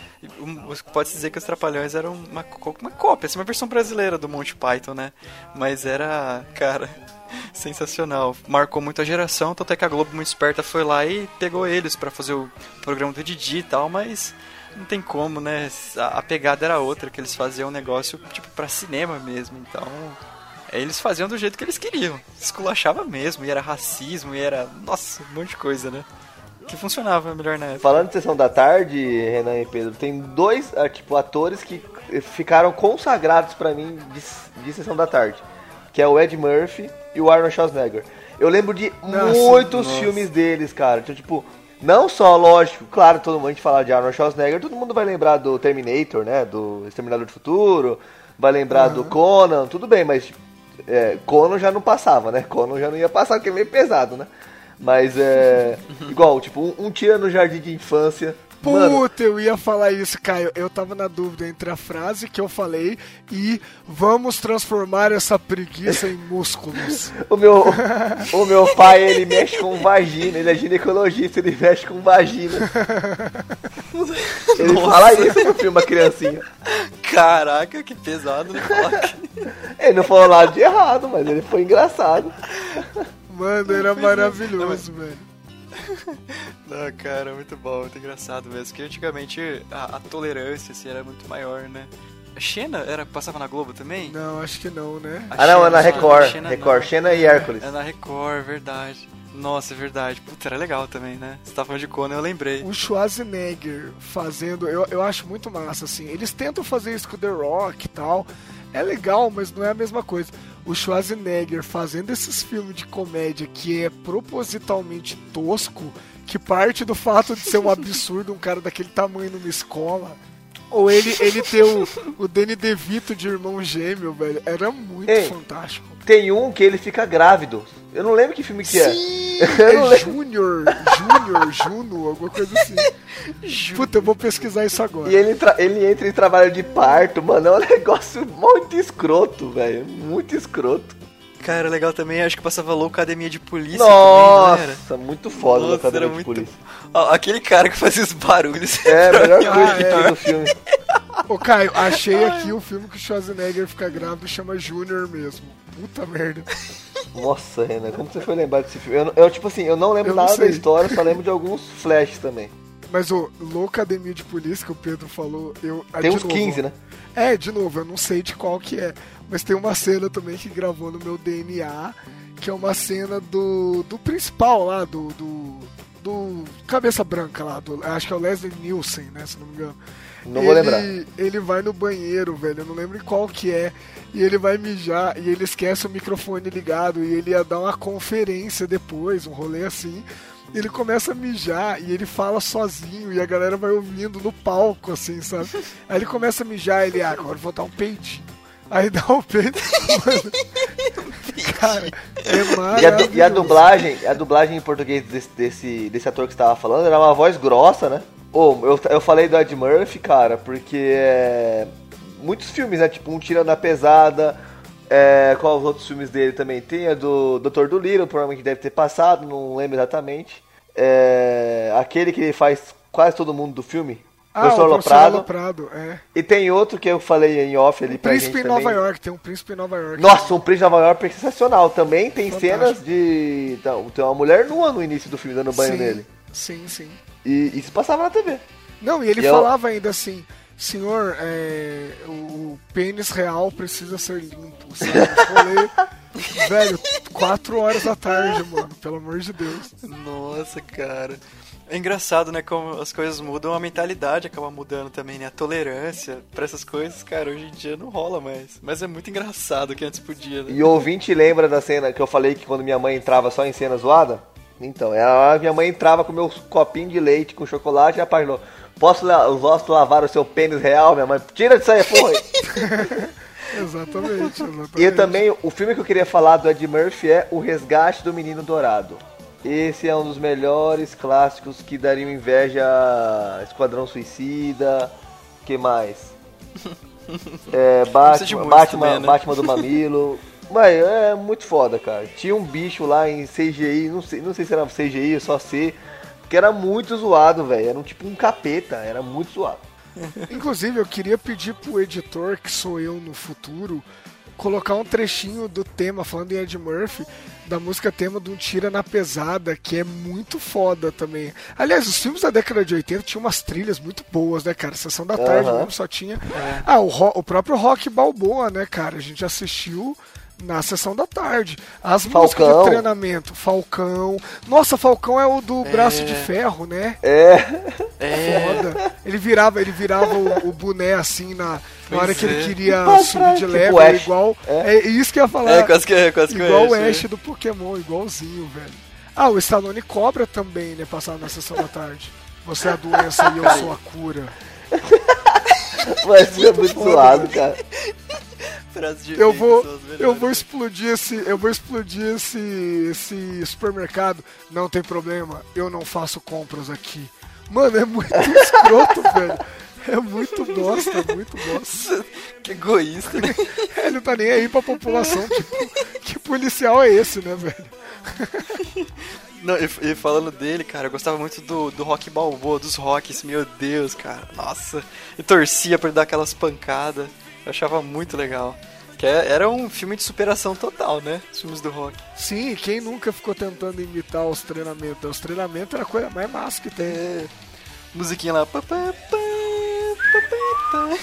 Pode-se dizer que os Trapalhões eram uma, uma cópia, assim, uma versão brasileira do Monty Python, né? Mas era, cara, sensacional. Marcou muito a geração, tanto é que a Globo muito esperta foi lá e pegou eles pra fazer o programa do Didi e tal, mas não tem como, né? A, pegada era outra, que eles faziam um negócio tipo pra cinema mesmo, então é, eles faziam do jeito que eles queriam. Esculachava mesmo, e era racismo, e era, nossa, um monte de coisa, né? Que funcionava melhor na época. Falando de Sessão da Tarde, Renan e Pedro, tem dois ah, tipo, atores que ficaram consagrados pra mim de, de Sessão da Tarde. Que é o Ed Murphy e o Arnold Schwarzenegger. Eu lembro de Nossa, muitos nossa. filmes deles, cara. Então, tipo, não só, lógico, claro, todo mundo a gente fala de Arnold Schwarzenegger, todo mundo vai lembrar do Terminator, né? Do Exterminador do Futuro, vai lembrar do Conan, tudo bem, mas é, Conan já não passava, né? Conan já não ia passar, porque é meio pesado, né? Mas é. igual, tipo, um, um tira no jardim de infância. Puta, eu ia falar isso, Caio. Eu tava na dúvida entre a frase que eu falei e vamos transformar essa preguiça em músculos. o meu, o meu pai, ele mexe com vagina, ele é ginecologista, ele mexe com vagina. Ele fala isso no filme, uma criancinha. Caraca, que pesado, né? Ele não falou nada de errado, mas ele foi engraçado. Mano, era maravilhoso, velho. Não, cara, muito bom, muito engraçado mesmo. Que antigamente a, a tolerância assim, era muito maior, né? A Xena era, passava na Globo também? Não, acho que não, né? A Ah não, é na Xena, Record. Xena Record, não. Xena e Hércules. É na Record, verdade. Nossa, é verdade. Puta, era legal também, né? Você tava falando de Conan, eu lembrei. O Schwarzenegger fazendo, eu, eu acho muito massa, assim. Eles tentam fazer isso com o The Rock e tal. É legal, mas não é a mesma coisa. O Schwarzenegger fazendo esses filmes de comédia que é propositalmente tosco, que parte do fato de ser um absurdo um cara daquele tamanho numa escola. Ou ele, ele ter o, o Danny DeVito de irmão gêmeo, velho. Era muito Ei. fantástico. Tem um que ele fica grávido. Eu não lembro que filme que é. Sim, Eu é lembro. Júnior, Júnior, Juno, alguma coisa assim. Puta, eu vou pesquisar isso agora. E ele, ele entra em trabalho de parto, mano. É um negócio muito escroto, velho. Muito escroto. Cara, legal também, acho que passava Loucademia de Polícia também, não era? Nossa, muito foda Nossa, a academia era de muito- polícia. Ó, aquele cara que fazia os barulhos. É, a melhor coisa de é. todo o filme. Ô Caio, achei aqui o filme que o Schwarzenegger fica grávido chama Júnior mesmo. Puta merda. Nossa, Renan, como você foi lembrar desse filme? Eu, não- eu, tipo assim, eu não lembro Eu não nada da história, só lembro de alguns flashes também. Mas o Loucademia de Polícia que o Pedro falou, eu. ah, Tem uns novo, 15, né? É, de novo, eu não sei de qual que é. Mas tem uma cena também que gravou no meu DNA, que é uma cena do, do principal lá, do, do. do Cabeça Branca lá, do, acho que é o Leslie Nielsen, né? Se não me engano. Não vou ele, lembrar. Ele vai no banheiro, velho, eu não lembro em qual que é. E ele vai mijar e ele esquece o microfone ligado e ele ia dar uma conferência depois, um rolê assim. Ele começa a mijar e ele fala sozinho e a galera vai ouvindo no palco, assim, sabe? Aí ele começa a mijar ele, ah, agora eu vou dar um peitinho. Aí dá um peito. Cara, é E a, maravilhoso. e a dublagem, a dublagem em português desse, desse, desse ator que você tava falando era uma voz grossa, né? Ô, eu, eu falei do Ed Murphy, cara, porque é, muitos filmes, né? Tipo, um Tira na Pesada. É, qual os outros filmes dele também? Tem a do Dr. Dolittle, provavelmente deve ter passado, não lembro exatamente. É, aquele que ele faz quase todo mundo do filme. Ah, o Professor Loprado. É. E tem outro que eu falei em off ali O pra Príncipe em Nova também. York, tem um Príncipe em Nova York. Nossa, um Príncipe de Nova York é sensacional. Também tem Fantástico. cenas de. Então, tem uma mulher nua no início do filme dando banho sim, nele. Sim, sim. E isso passava na TV. Não, e ele E eu- falava ainda assim, senhor, é, o pênis real precisa ser limpo, sabe? Falei, velho, quatro horas da tarde, mano, pelo amor de Deus. Nossa, cara. É engraçado, né? Como as coisas mudam, a mentalidade acaba mudando também, né? A tolerância pra essas coisas, cara, hoje em dia não rola mais. Mas é muito engraçado que antes podia, né? E o ouvinte lembra da cena que eu falei que quando minha mãe entrava só em cena zoada? Então, ela, minha mãe entrava com meus copinhos de leite com chocolate e apaixonou. Posso ossos lavar o seu pênis real, minha mãe? Tira disso aí, porra! Exatamente, exatamente. E também, o filme que eu queria falar do Ed Murphy é O Resgate do Menino Dourado. Esse é um dos melhores clássicos que dariam inveja a Esquadrão Suicida. que mais? É, Batman, Batman, também, né? Batman do Mamilo. Mas é muito foda, cara. Tinha um bicho lá em CGI, não sei, não sei se era CGI ou só C, que era muito zoado, velho. Era um tipo um capeta, era muito zoado. Inclusive, eu queria pedir pro editor, que sou eu no futuro, colocar um trechinho do tema, falando em Ed Murphy, da música tema de um Tira na Pesada, que é muito foda também. Aliás, os filmes da década de 80 tinham umas trilhas muito boas, né, cara? Sessão da tarde Aham. mesmo só tinha. Ah, o, o próprio Rock Balboa, né, cara? A gente assistiu. Na sessão da tarde. As músicas Falcão. de treinamento. Falcão. Nossa, Falcão é o do braço de ferro, né? É, foda. Ele virava, ele virava o, o boné assim na, na hora que ele é. queria Tipo subir de Tipo level, Ash. igual. É. É. isso que eu ia falar. É, quase que é, quase que igual o é, Ash do Pokémon, igualzinho, velho. Ah, o Stallone cobra também, né? Passava na sessão da tarde. Você é a doença e eu sou a cura. mas é muito zoado, cara. Frase de Eu vou, eu vou explodir esse, eu vou explodir esse, esse supermercado. Não tem problema, eu não faço compras aqui. Mano, é muito escroto, velho. É muito bosta, muito bosta. Que egoísta, né? Ele não tá nem aí pra população. Tipo, que policial é esse, né, velho? Não, e, e falando dele, cara, eu gostava muito do, do rock balboa, dos rocks, meu Deus, cara. Nossa, e torcia pra ele dar aquelas pancadas. Eu achava muito legal. Que é- era um filme de superação total, né? Os filmes do rock. Sim, quem nunca ficou tentando imitar os treinamentos? Os treinamentos era a coisa mais massa que tem. É, musiquinha lá.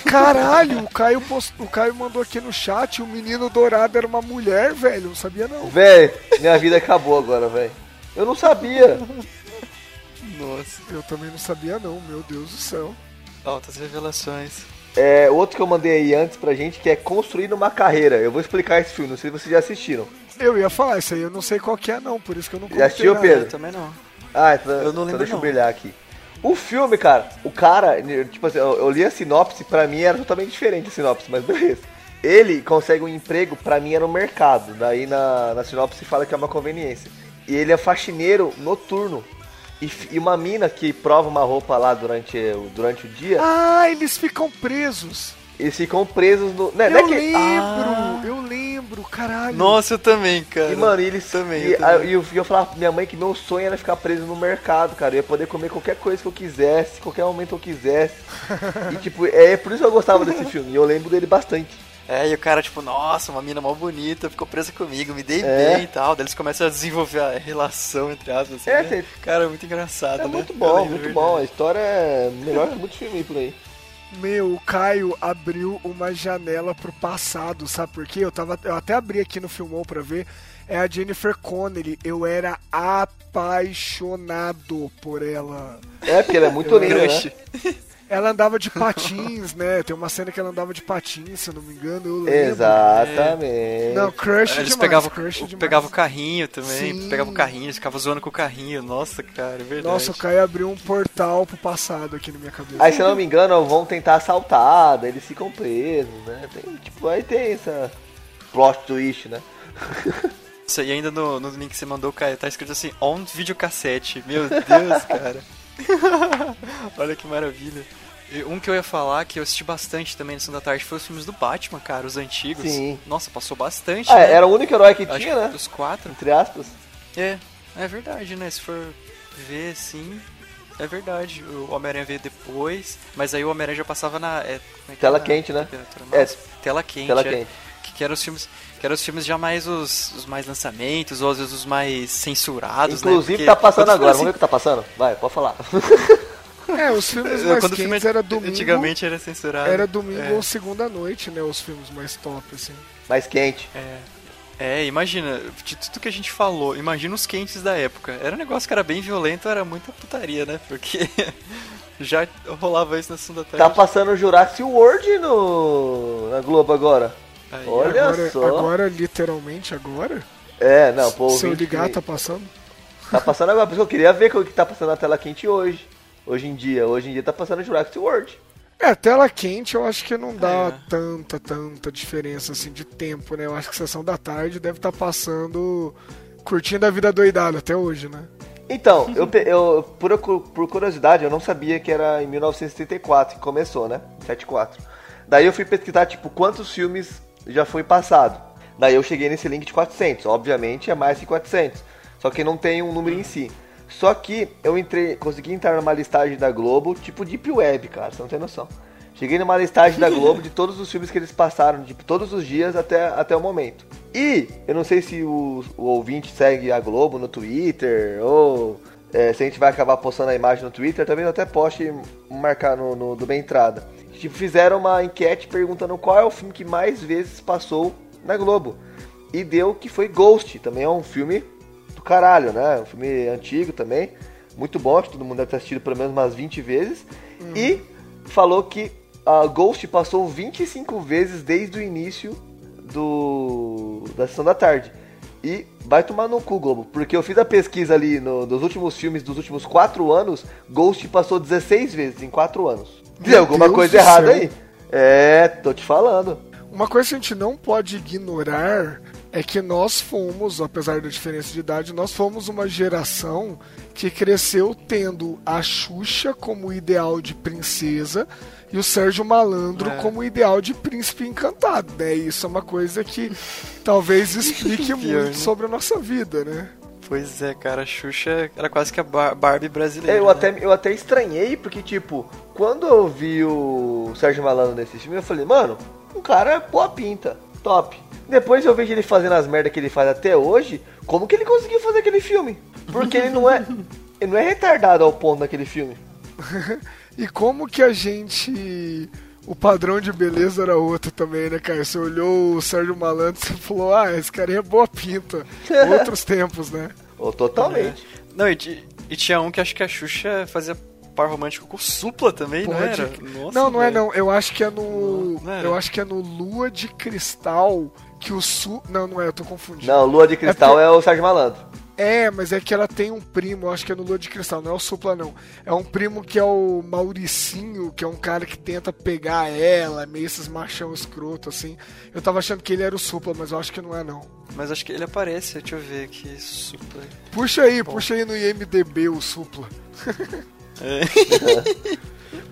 Caralho, o Caio, post... o Caio mandou aqui no chat, o menino dourado era uma mulher, velho. Não sabia não. Véi, minha vida acabou agora, velho. Eu não sabia. Nossa, Eu também não sabia não, meu Deus do céu. altas revelações. É, outro que eu mandei aí antes pra gente, que é Construindo uma Carreira. Eu vou explicar esse filme, não sei se vocês já assistiram. Eu ia falar isso aí, eu não sei qual que é não, por isso que eu não Já assistiu. Pedro? Eu também não. Ah, então, Eu não então lembro, deixa eu brilhar aqui. O filme, cara, o cara, tipo assim, eu, eu li a sinopse, pra mim era totalmente diferente a sinopse, mas beleza. Ele consegue um emprego, pra mim era no mercado, daí na, na sinopse fala que é uma conveniência. E ele é faxineiro noturno. E, e uma mina que prova uma roupa lá durante, o- durante o dia, Ah, eles ficam presos. eles ficam presos no. Né, Eu não é que- lembro, eu lembro, caralho. Nossa, eu também, cara. E, mano, eles também. E, eu também. a- e eu, eu falava pra minha mãe que meu sonho era ficar preso no mercado, cara. Eu ia poder comer qualquer coisa que eu quisesse, qualquer momento eu quisesse. e, tipo, é por isso que eu gostava desse filme. E eu lembro dele bastante. É, e o cara, tipo, nossa, uma mina mó bonita, ficou presa comigo, me dei É. bem e tal. Daí eles começam a desenvolver a relação, entre aspas. Assim, É, né? tem- Cara, é muito engraçado, É né? muito Eu bom, muito é bom. A verdade. história é melhor que muitos filmes por aí. Meu, o Caio abriu uma janela pro passado, sabe por quê? Eu, tava, eu até abri aqui no Filmou pra ver. É a Jennifer Connelly. Eu era apaixonado por ela. É, porque ela é muito linda, né? Ela andava de patins, né? Tem uma cena que ela andava de patins, se eu não me engano. Exatamente. Não, crush Eles demais. pegavam, crush o- demais. pegavam o carrinho também, Sim. pegavam o carrinho, eles ficavam zoando com o carrinho. Nossa, cara, é verdade. Nossa, o Caio abriu um portal pro passado aqui na minha cabeça. Aí, se eu não me engano, vão tentar assaltar, daí eles ficam presos, né? Tem, tipo, aí tem essa plot twist, né? Nossa, e ainda no, no link que você mandou, cara, tá escrito assim, on videocassete. Meu Deus, cara. Olha que maravilha. Um que eu ia falar, que eu assisti bastante também no Sessão da Tarde, foi os filmes do Batman, cara, os antigos. Sim. Nossa, passou bastante, Ah, né? era o único herói que Acho tinha, que né? dos quatro. Entre aspas. É, é verdade, né? Se for ver assim, é verdade. O Homem-Aranha veio depois, mas aí o Homem-Aranha já passava na. É, é que Tela é? quente, né? É, tela quente. tela é. quente. Que, que eram os filmes. Que eram os filmes já mais os, os mais lançamentos, ou às vezes os mais censurados, Inclusive né? Porque tá passando agora, foi vamos ver o que tá passando? Vai, pode falar. É, os filmes assim, mais quando o filme quentes era domingo. antigamente era censurado. Era domingo é. ou segunda noite, né? Os filmes mais top, assim. Mais quente. É, imagina, de tudo que a gente falou, imagina os quentes da época. Era um negócio que era bem violento, era muita putaria, né? Porque já rolava isso na segunda tarde. Tá passando o Jurassic World no... na Globo agora. Aí, Olha agora, só. agora, literalmente agora? É, não, pô. Se eu ligar, que- tá passando? Tá passando agora, por isso que eu queria ver o que tá passando na tela quente hoje. Hoje em dia. Hoje em dia tá passando Jurassic World. É, tela quente eu acho que não dá É. tanta, tanta diferença assim de tempo, né? Eu acho que sessão da tarde deve estar passando curtindo a vida doidada até hoje, né? Então, eu, eu por, por curiosidade, eu não sabia que era em 1974 que começou, né? 74. Daí eu fui pesquisar, tipo, quantos filmes já foi passado. Daí eu cheguei nesse link de 400. Obviamente é mais que 400. Só que não tem um número em si. Só que eu entrei, consegui entrar numa listagem da Globo, tipo Deep Web, cara, você não tem noção. Cheguei numa listagem da Globo de todos os filmes que eles passaram, tipo, todos os dias até, até o momento. E eu não sei se o, o ouvinte segue a Globo no Twitter ou é, se a gente vai acabar postando a imagem no Twitter, talvez eu até poste marcar no, no do Bem Entrada. Tipo, fizeram uma enquete perguntando qual é o filme que mais vezes passou na Globo. E deu que foi Ghost, também é um filme do caralho, né? Um filme antigo também, muito bom, que todo mundo deve ter assistido pelo menos umas 20 vezes. E falou que a Ghost passou 25 vezes desde o início do da sessão da tarde. E vai tomar no cu, Globo, porque eu fiz a pesquisa ali no, dos últimos filmes dos últimos 4 anos, Ghost passou 16 vezes em 4 anos. Tem alguma Deus coisa errada céu. aí? É, tô te falando. Uma coisa que a gente não pode ignorar é que nós fomos, apesar da diferença de idade, nós fomos uma geração que cresceu tendo a Xuxa como ideal de princesa e o Sérgio Malandro É. como ideal de príncipe encantado, né? Isso é uma coisa que talvez explique muito né? sobre a nossa vida, né? Pois é, cara, a Xuxa era quase que a Bar- Barbie brasileira. Eu, né? até, eu até estranhei, porque, tipo, quando eu vi o Sérgio Malandro nesse filme, eu falei, mano, o cara é boa pinta, top. Depois eu vejo ele fazendo as merdas que ele faz até hoje, como que ele conseguiu fazer aquele filme? Porque ele não é. Ele não é retardado ao ponto daquele filme. E como que a gente. O padrão de beleza era outro também, né, cara? Você olhou o Sérgio Malandro e você falou, ah, esse cara é boa pinta. Outros tempos, né? Ou totalmente. Não, e, e tinha um que acho que a Xuxa fazia par romântico com Supla também, não Pode- era? Nossa, não, não é não. Eu acho que é no. Não, não eu acho que é no Lua de Cristal que o Su. Não, não é, eu tô confundindo. Não, Lua de Cristal é, o Sérgio Malandro. É, mas é que ela tem um primo, acho que é no Lua de Cristal, não é o Supla, não. É um primo que é o Mauricinho, que é um cara que tenta pegar ela, meio esses machão escroto, assim. Eu tava achando que ele era o Supla, mas eu acho que não é, não. Mas acho que ele aparece, deixa eu ver aqui, Supla. Puxa aí, puxa aí no IMDB o Supla. É.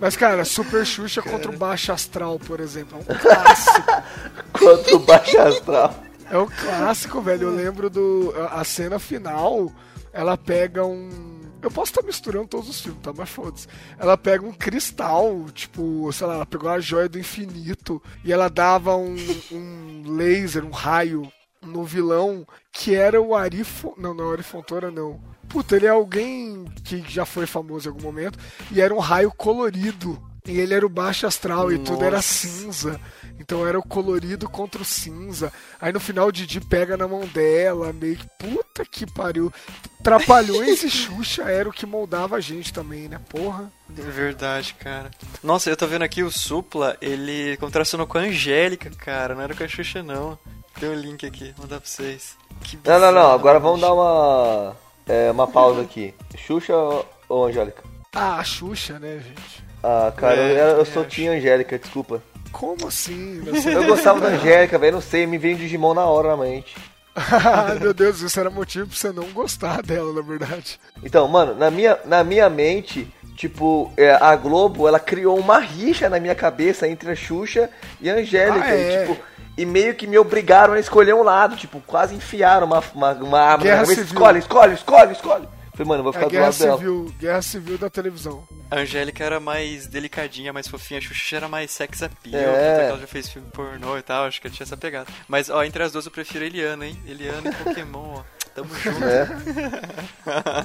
Mas, cara, Super Xuxa contra o Baixo Astral, por exemplo, é um clássico. Contra o Baixo Astral. É um clássico, velho. Eu lembro do. A, cena final, ela pega um. Eu posso estar misturando todos os filmes, tá? Mas foda-se. Ela pega um cristal, tipo, sei lá, ela pegou a joia do infinito e ela dava um, um laser, um raio no vilão que era o Ari Não, não, Ari Fontoura não. Puta, ele é alguém que já foi famoso em algum momento e era um raio colorido. E ele era o baixo astral e tudo era Nossa. cinza. Então era o colorido contra o cinza. Aí no final o Didi pega na mão dela, meio que puta que pariu. Trapalhões e Xuxa era o que moldava a gente também, né? Porra. É verdade, cara. Nossa, eu tô vendo aqui o Supla, ele contracionou com a Angélica, cara. Não era com a Xuxa, não. Tem o link aqui, vou mandar pra vocês. Que Não, não, não. Agora vamos dar uma. É, uma pausa aqui. Xuxa ou- Angélica? Ah, a Xuxa, né, gente? Ah, cara, É, eu, eu também sou. Tia Angélica, desculpa. Como assim? Você- Eu gostava da Angélica, velho. Não sei, me veio Digimon na hora na mente. Ai, meu Deus, isso era motivo pra você não gostar dela, na verdade. Então, mano, na minha, na minha mente, tipo, é, a Globo, ela criou uma rixa na minha cabeça entre a Xuxa e a Angélica. Ah, é? e, tipo, e meio que me obrigaram a escolher um lado, tipo, quase enfiaram uma, uma, uma arma Guerra na cabeça. Civil. Escolhe, escolhe, escolhe, escolhe. Falei, mano, vou ficar É do guerra lado dela. civil, guerra civil da televisão. A Angélica era mais delicadinha, mais fofinha. A Xuxa era mais sex appeal. É. que Ela já fez filme pornô e tal, acho que ela tinha essa pegada. Mas, ó, entre as duas eu prefiro a Eliana, hein? Eliana e Pokémon, ó. Tamo junto. É.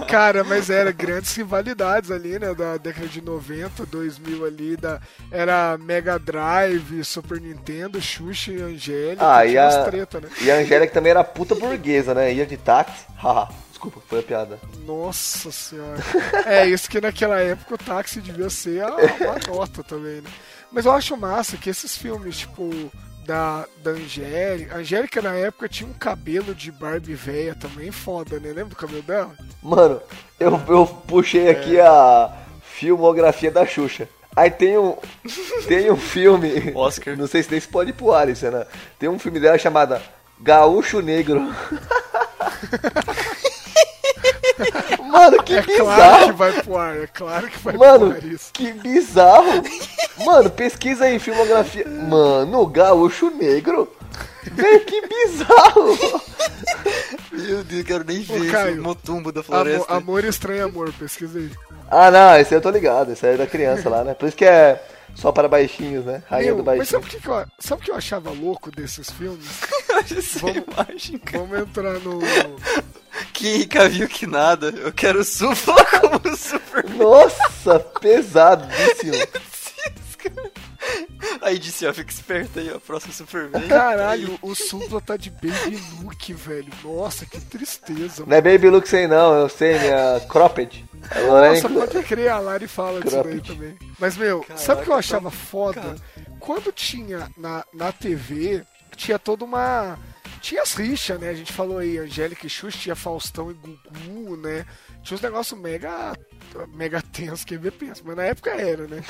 Cara, mas era grandes rivalidades ali, né? Da década de 90, 2000 ali. Da, era Mega Drive, Super Nintendo, Xuxa e Angélica. Ah, e a, treta, né? e a Angélica também era puta burguesa, né? Ia de táxi. Haha, desculpa, foi a piada. Nossa senhora. É, isso que naquela época o táxi devia ser a- uma nota também, né? Mas eu acho massa que esses filmes, tipo, da, da Angélica. A Angélica na época tinha um cabelo de Barbie véia também foda, né? Lembra do cabelo dela? Mano, eu, eu puxei aqui a filmografia da Xuxa. Aí tem um, tem um filme. Oscar. Não sei se nem se pode ir pro ar isso, né? Tem um filme dela chamada Gaúcho Negro. Mano, que É claro que bizarro. vai pro ar, é claro que vai Mano, pro ar isso. que bizarro. Mano, pesquisa aí filmografia. Mano, gaúcho negro. Que bizarro. Meu Deus, quero nem Ô, ver Caio, esse motumbo da Amor, floresta. amor estranho amor, pesquisa aí. Ah, não, esse aí eu tô ligado. Esse aí é da criança lá, né? Por isso que é só para baixinhos, né? Rainha Meu, do mas sabe baixinho. o que, que eu, sabe o que eu achava louco desses filmes? Essa Vamos- imagem. Vamos entrar no. Que rica viu que nada. Eu quero supla como super. Nossa, pesadíssimo. Aí disse, ó, fica esperto aí, ó, próximo Superman. Caralho, o Supla tá de Baby Luke, velho. Nossa, que tristeza. Não é Baby Look sei não, eu sei, minha Cropped. A Lorena Nossa, inclu- pode crer, a Lari fala disso daí Cropped. também. Mas, meu, Caraca, sabe o que eu tá- achava foda? cara. Quando tinha na, na TV, tinha toda uma. Tinha as rixas, né? A gente falou aí, Angélica e Xuxa, tinha Faustão e Gugu, né? Tinha uns negócios mega. mega tensos, que ver pensa, mas na época era, né?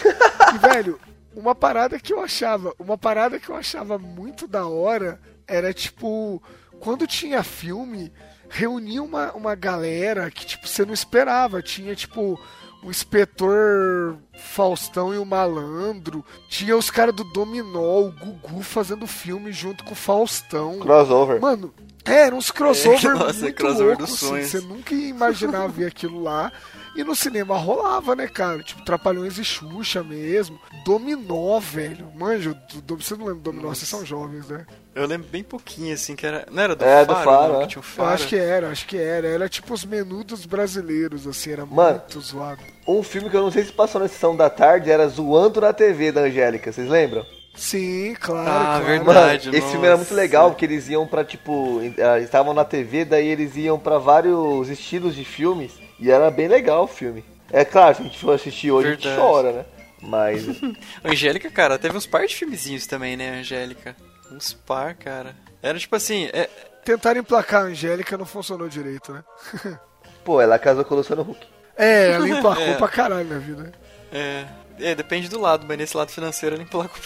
E, velho, uma parada que eu achava. Uma parada que eu achava muito da hora era tipo. Quando tinha filme, reunia uma, uma galera que, tipo, você não esperava. Tinha, tipo, o inspetor Faustão e o Malandro. Tinha os caras do Dominó, o Gugu fazendo filme junto com o Faustão. Crossover. Mano, é, eram uns crossover É, nossa, muito crossover loucos, assim. Você nunca ia imaginar ver aquilo lá. E no cinema rolava, né, cara? Tipo, Trapalhões e Xuxa mesmo. Dominó, velho. Manjo, do, do, você não lembra do Dominó? Vocês são jovens, né? Eu lembro bem pouquinho, assim, que era. Não era do É, do Faro? Faro, não, é. que tinha um Eu Faro. acho que era, acho que era. Era tipo os menudos brasileiros, assim, era Mano. muito zoado. Um filme que eu não sei se passou na sessão da tarde era Zoando na TV da Angélica, vocês lembram? Sim, claro, Ah, claro. verdade. Mano, esse filme era muito nossa. legal, porque eles iam pra, tipo, ah, estavam na TV, daí eles iam pra vários estilos de filmes, e era bem legal o filme. É claro, se a gente for assistir hoje, a Verdade. gente chora, né? Mas, Angélica, cara, teve uns par de filmezinhos também, né, Angélica? Uns par, cara. Era tipo assim, é, Tentaram emplacar a Angélica, não funcionou direito, né? pô, ela casou com o Luciano Huck. É, ela emplacou É. pra caralho na vida. é, é, depende do lado, mas nesse lado financeiro ele emplacou.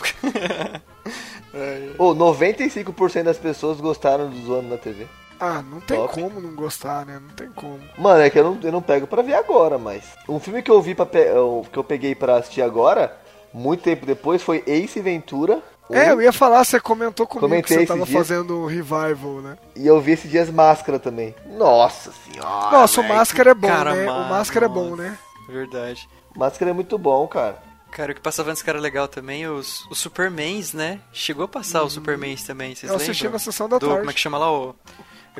É, Ô, 95% das pessoas gostaram do Zoando na TV. Ah, não tem Top. como não gostar, né? Não tem como. Mano, é que eu não, eu não pego pra ver agora, mas. Um filme que eu vi pe- eu- que eu peguei pra assistir agora, muito tempo depois, foi Ace Ventura. É, um, eu ia falar, você comentou comigo Comentei que você tava dias. fazendo um revival, né? E eu vi esses dias Máscara também. Nossa senhora. Nossa, o velho, Máscara é bom, cara né? má, O Máscara é nossa. bom, né? Verdade. Máscara é muito bom, cara. Cara, o que passava antes que era legal também, os, os Supermans, né? Chegou a passar os Supermans também, vocês Eu lembram? assisti na sessão da Do, tarde. como é que chama lá? O, o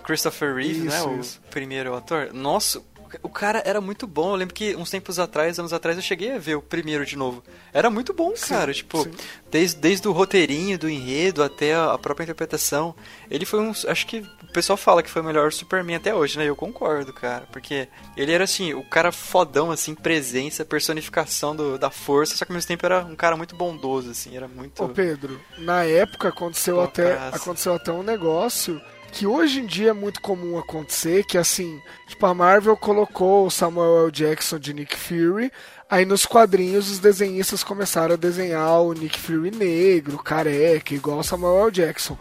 Christopher Reeve, Isso, né? isso. O primeiro ator. Nossa, o cara era muito bom. Eu lembro que uns tempos atrás, anos atrás, eu cheguei a ver o primeiro de novo. Era muito bom, cara. Tipo, sim. desde, desde o roteirinho, do enredo até a, própria interpretação. Ele foi um. Acho que o pessoal fala que foi o melhor Superman até hoje, né? Eu concordo, cara. Porque ele era assim, o cara fodão, assim, presença, personificação do, da força, só que ao mesmo tempo era um cara muito bondoso, assim. Era muito. Ô Pedro, na época aconteceu até, aconteceu até um negócio que hoje em dia é muito comum acontecer, que assim, tipo, a Marvel colocou o Samuel L. Jackson de Nick Fury, aí nos quadrinhos os desenhistas começaram a desenhar o Nick Fury negro, careca, igual o Samuel L. Jackson.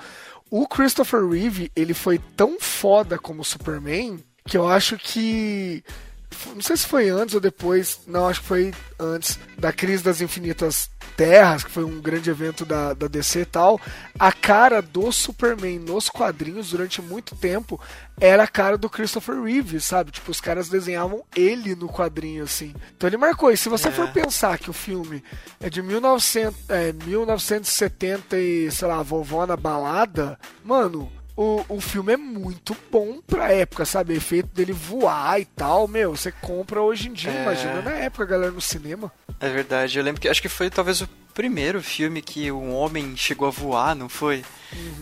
O Christopher Reeve, ele foi tão foda como Superman, que eu acho que não sei se foi antes ou depois, não, acho que foi antes da crise das infinitas terras, que foi um grande evento da, da DC e tal. A cara do Superman nos quadrinhos durante muito tempo era a cara do Christopher Reeve, sabe? Tipo, os caras desenhavam ele no quadrinho, assim. Então ele marcou. E se você É. for pensar que o filme é de 1900, é, 1970 e, sei lá, vovó na balada, mano, o, o filme é muito bom pra época, sabe? O efeito dele voar e tal, meu, você compra hoje em dia, É. imagina na época, galera, no cinema. É verdade, eu lembro que acho que foi talvez o primeiro filme que um homem chegou a voar, não foi?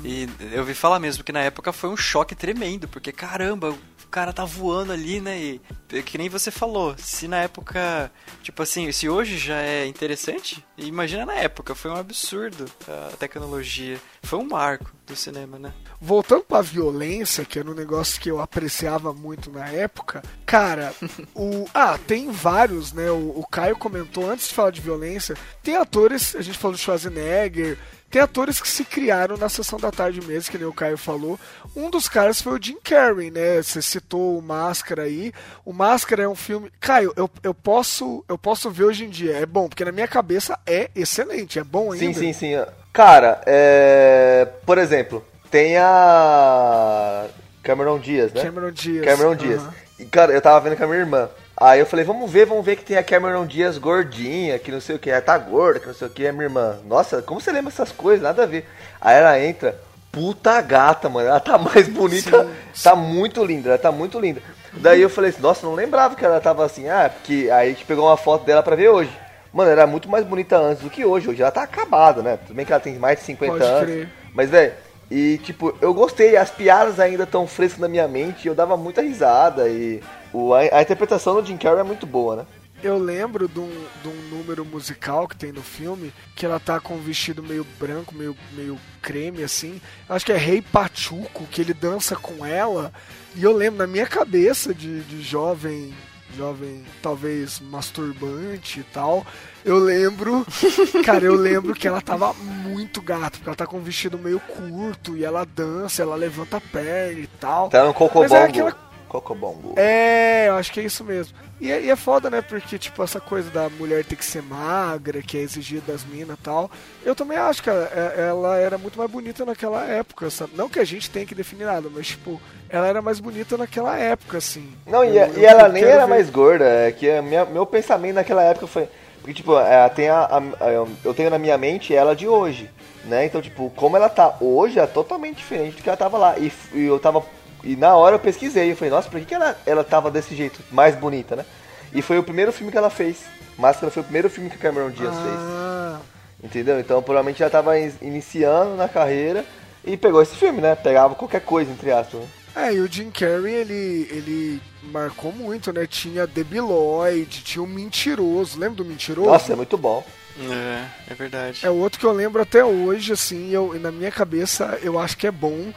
E eu ouvi falar mesmo que na época foi um choque tremendo, porque caramba, cara tá voando ali, né? E é que nem você falou, se na época, tipo assim, se hoje já é interessante, imagina na época, foi um absurdo a tecnologia. Foi um marco. do cinema, né? Voltando pra violência, que era um negócio que eu apreciava muito na época, cara, o. Ah, tem vários, né? O, o Caio comentou antes de falar de violência. Tem atores, a gente falou do Schwarzenegger. Tem atores que se criaram na sessão da tarde mesmo, que nem o Caio falou. Um dos caras foi o Jim Carrey, né? Você citou o Máscara aí. O Máscara é um filme. Caio, eu, eu, posso, eu posso ver hoje em dia. É bom, porque na minha cabeça é excelente, é bom ainda. Sim, sim, sim. Cara, é... por exemplo, tem a Cameron Diaz, né? Cameron Diaz. Cameron Diaz. aham. E, cara, eu tava vendo com a minha irmã. Aí eu falei, vamos ver, vamos ver que tem a Cameron Diaz gordinha, que não sei o que, ela tá gorda, que não sei o que, a minha irmã. Nossa, como você lembra essas coisas? Nada a ver. Aí ela entra, puta gata, mano. Ela tá mais bonita, tá muito linda, ela tá muito linda. Daí eu falei assim, nossa, não lembrava que ela tava assim, ah, porque aí a gente pegou uma foto dela pra ver hoje. Mano, ela era muito mais bonita antes do que hoje. Hoje ela tá acabada, né? Tudo bem que ela tem mais de 50 Pode anos. crer. Mas, velho, e tipo, eu gostei, as piadas ainda tão frescas na minha mente, eu dava muita risada e o, a, a interpretação do Jim Carrey é muito boa, né? Eu lembro de um, de um número musical que tem no filme, que ela tá com um vestido meio branco, meio, meio creme, assim. Acho que é Rei Pachuco, que ele dança com ela. E eu lembro, na minha cabeça de, de jovem, jovem, talvez masturbante e tal, eu lembro, cara, eu lembro que ela tava muito gata, porque ela tá com um vestido meio curto, e ela dança, ela levanta a perna e tal. Tá no Mas Cocobongo. é aquela Cocobongo. é, eu acho que é isso mesmo. E é, e é foda, né? Porque, tipo, essa coisa da mulher ter que ser magra, que é exigida das minas e tal. Eu também acho que ela, é- ela era muito mais bonita naquela época, sabe? Não que a gente tenha que definir nada, mas, tipo, ela era mais bonita naquela época, assim. Não, e, Eu- e eu ela quero nem era ver. mais gorda, é que minha- meu pensamento naquela época foi. Porque, tipo, é, tem a, a- a- eu tenho na minha mente ela de hoje, né? Então, tipo, como ela tá hoje é totalmente diferente do que ela tava lá. E, e eu tava. E na hora eu pesquisei, eu falei, nossa, por que, que ela, ela tava desse jeito, mais bonita, né? E foi o primeiro filme que ela fez. Máscara foi o primeiro filme que Cameron Diaz fez. Ah, Entendeu? Então provavelmente ela tava in- iniciando na carreira e pegou esse filme, né? Pegava qualquer coisa, entre aspas. né? é, e o Jim Carrey, ele, ele marcou muito, né? Tinha Debi Lloyd, tinha o Mentiroso. Lembra do Mentiroso? Nossa, é muito bom. É, é verdade. É outro que eu lembro até hoje, assim, eu, e na minha cabeça eu acho que é bom.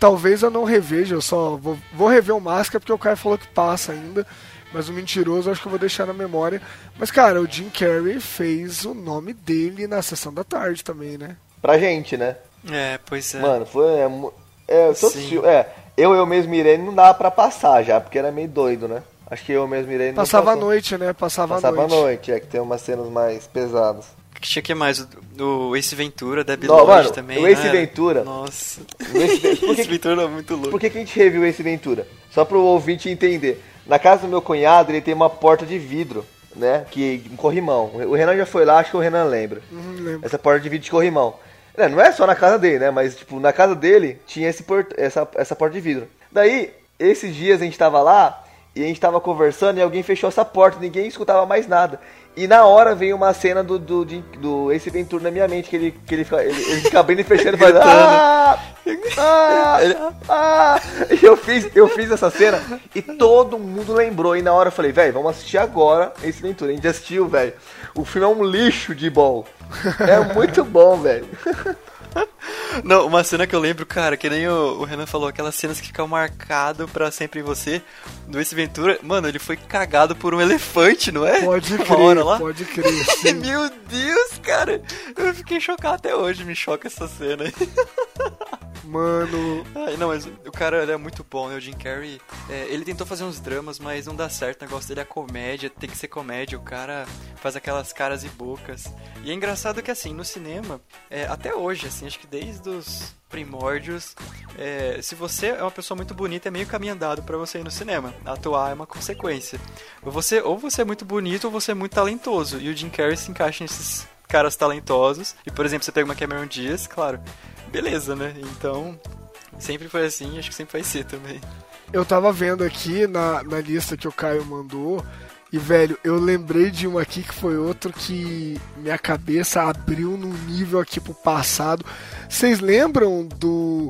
Talvez eu não reveja, eu só vou, vou rever o Máscara porque o cara falou que passa ainda. Mas o Mentiroso eu acho que eu vou deixar na memória. Mas, cara, o Jim Carrey fez o nome dele na sessão da tarde também, né? Pra gente, né? É, pois é. Mano, foi. É, é, filmes- é, eu, eu mesmo irei não dava pra passar já, porque era meio doido, né? Acho que eu mesmo irei não Passava a noite, né? Passava, Passava a noite. noite, é que tem umas cenas mais pesadas. Tinha que mais? O, o Ace Ventura, Debbie Não, Lloyd mano, também. o Ace né? Ventura- Nossa. O Ace Ven- por que Ace Ventura é muito louco. Por que, que a gente reviu esse Ventura? Só pro ouvinte entender. Na casa do meu cunhado, ele tem uma porta de vidro, né? Que um corrimão. O Renan já foi lá, acho que o Renan lembra. Uhum. Essa porta de vidro de corrimão. É, não é só na casa dele, né? Mas, tipo, na casa dele tinha esse port... essa, essa porta de vidro. Daí, esses dias a gente tava lá e a gente tava conversando e alguém fechou essa porta, ninguém escutava mais nada. E na hora veio uma cena do, do, de- do Ace Ventura na minha mente, que ele, que ele, fica, ele, ele fica abrindo e fechando e faz. Ah! Ah! Ah! E eu fiz, eu fiz essa cena e todo mundo lembrou. E na hora eu falei, velho, vamos assistir agora Ace Ventura. A gente assistiu, velho. O filme é um lixo de bom. É muito bom, velho. Não, uma cena que eu lembro, cara, que nem o, o Renan falou, aquelas cenas que ficam marcado pra sempre em você, do Ace Ventura, mano, ele foi cagado por um elefante, não é? Pode crer, hora lá. pode crer. Meu Deus, cara, eu fiquei chocado até hoje, me choca essa cena. Mano, Ai, não, mas o cara ele é muito bom, né? O Jim Carrey, é, ele tentou fazer uns dramas, mas não dá certo. O negócio dele é comédia, tem que ser comédia. O cara faz aquelas caras e bocas. E é engraçado que, assim, no cinema, é, até hoje, assim, acho que desde os primórdios, é, se você é uma pessoa muito bonita, é meio caminho andado pra você ir no cinema. Atuar é uma consequência. Você, ou você é muito bonito ou você é muito talentoso. E o Jim Carrey se encaixa nesses caras talentosos. E, por exemplo, você pega uma Cameron Diaz, claro, beleza, né? Então, Sempre foi assim, acho que sempre vai ser também. eu tava vendo aqui na, na lista que o Caio mandou. E, velho, eu lembrei de um aqui que foi outro que minha cabeça abriu num nível aqui pro passado. Vocês lembram do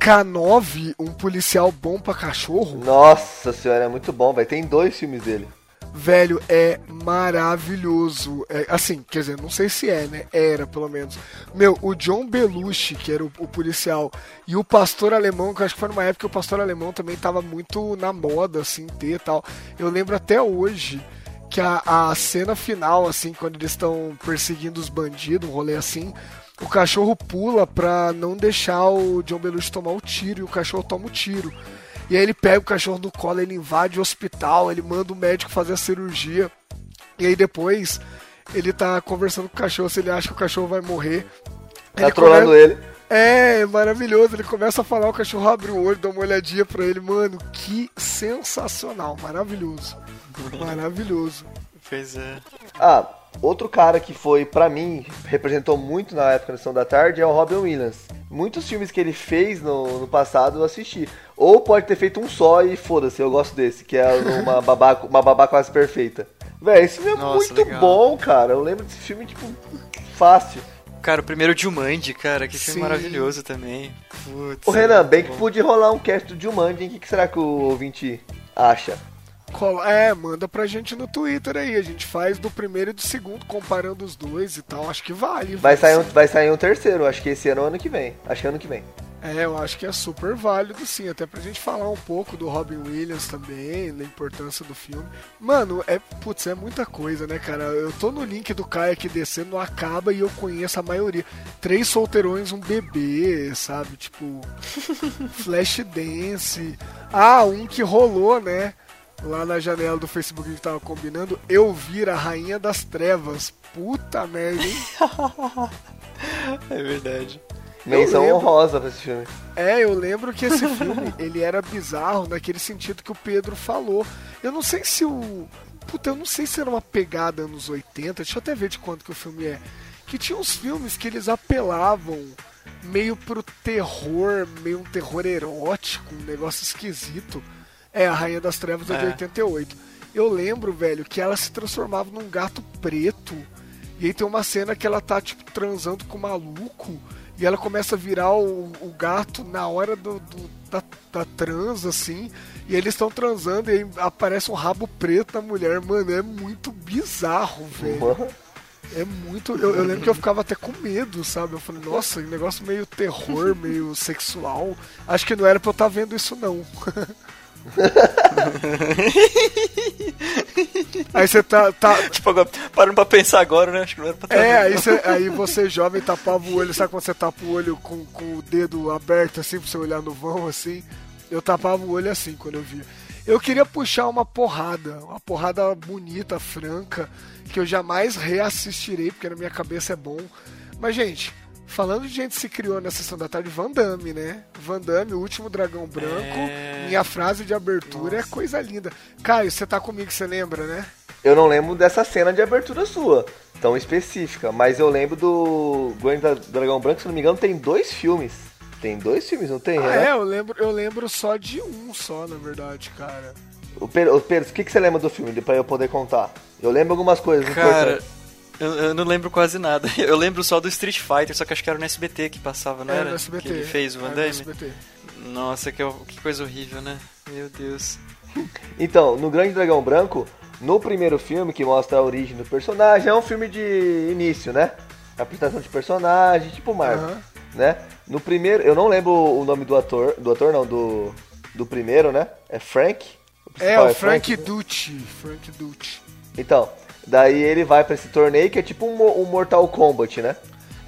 K9, um policial bom pra cachorro? Nossa senhora, é muito bom, velho. Tem dois filmes dele. Velho, é maravilhoso. É, assim, quer dizer, não sei se é, né? Era, pelo menos. Meu, o John Belushi, que era o, o policial, e o pastor alemão, que eu acho que foi numa época que o pastor alemão também tava muito na moda, assim, ter e tal. Eu lembro até hoje que a, a cena final, assim, quando eles estão perseguindo os bandidos, um rolê assim, o cachorro pula pra não deixar o John Belushi tomar o tiro, e o cachorro toma o tiro. E aí ele pega o cachorro no colo, ele invade o hospital, ele manda o médico fazer a cirurgia. E aí depois ele tá conversando com o cachorro se ele acha que o cachorro vai morrer. Tá Ele trolando come- ele. É, maravilhoso. Ele começa a falar, o cachorro abre o olho, dá uma olhadinha pra ele. Mano, que sensacional. Maravilhoso. Maravilhoso. Pois é. Ah, outro cara que foi, pra mim, representou muito na época da Sessão da Tarde é o Robin Williams. Muitos filmes que ele fez no, no passado eu assisti. Ou pode ter feito um só e foda-se, eu gosto desse, que é uma babá, uma babá quase perfeita. Véi, esse filme é Nossa, muito legal. bom, cara. Eu lembro desse filme, tipo, fácil. Cara, o primeiro Jumanji, cara, que filme Sim. maravilhoso também. Putz, Ô é Renan, muito bem que bom. podia rolar um cast do Jumanji, hein? O que, que será que o ouvinte acha? É, manda pra gente no Twitter aí. A gente faz do primeiro e do segundo, comparando os dois e tal. Acho que vale. Vai sair, um, vai sair um terceiro, acho que esse ano ou ano que vem. Acho que é ano que vem. É, eu acho que é super válido sim, até pra gente falar um pouco do Robin Williams também, da importância do filme. Mano, é, putz, é muita coisa, né, cara? Eu tô no link do Caio aqui descendo, não acaba e eu conheço a maioria. Três solteirões, um bebê, sabe? Tipo, Flashdance. Ah, um que rolou, né? Lá na janela do Facebook que a gente tava combinando, eu vir a Rainha das Trevas. Puta merda, hein? É verdade. Menção lembro. honrosa pra esse filme. É, eu lembro que esse filme, ele era bizarro naquele sentido que o Pedro falou. Eu não sei se o... Puta, eu não sei se era uma pegada anos 80, deixa eu até ver de quanto que o filme é. Que tinha uns filmes que eles apelavam meio pro terror, meio um terror erótico, um negócio esquisito. É, a Rainha das Trevas é de É. 88. Eu lembro, velho, que ela se transformava num gato preto. E aí tem uma cena que ela tá, tipo, transando com o maluco. E ela começa a virar o, o gato na hora do, do- da, da trans, assim. E eles estão transando e aí aparece um rabo preto na mulher. Mano, é muito bizarro, velho. É muito. Eu, eu lembro que eu ficava até com medo, sabe? Eu falei, nossa, um negócio meio terror, meio sexual. Acho que não era pra eu estar vendo isso, não. Aí você tá, tá, Tipo, agora, parando pra pensar agora, né? Acho que não era pra É, vendo, aí você, aí você jovem tapava o olho, sabe quando você tapa o olho com, com o dedo aberto assim pra você olhar no vão assim? Eu tapava o olho assim quando eu via. Eu queria puxar uma porrada, uma porrada bonita, franca, que eu jamais reassistirei, porque na minha cabeça é bom. Mas, gente, falando de gente que se criou na sessão da tarde, Van Damme, né? Van Damme, o último dragão branco, É. minha frase de abertura é coisa linda. Caio, você tá comigo, você lembra, né? Eu não lembro dessa cena de abertura sua, tão específica, mas eu lembro do Grande da- Dragão Branco, se não me engano, tem dois filmes. Tem dois filmes, não tem? Ah, Renan? é, eu lembro, eu lembro só de um só, na verdade, cara. O Pedro, o Pedro, o que, que você lembra do filme, pra eu poder contar? Eu lembro algumas coisas Cara, importantes. Eu, eu não lembro quase nada. Eu lembro só do Street Fighter, só que acho que era no SBT que passava, não é, era? no SBT. Que ele fez o Van é, no Damme. SBT. Nossa, que, que coisa horrível, né? Meu Deus. Então, no Grande Dragão Branco, no primeiro filme, que mostra a origem do personagem, é um filme de início, né? Apresentação de personagem, tipo Marvel, Aham. né? No primeiro, eu não lembro o nome do ator, do ator não, do, do primeiro, né? É Frank? É, principal o Frank né? Ducci. Frank Ducci. Então, daí ele vai pra esse torneio que é tipo um, um Mortal Kombat, né?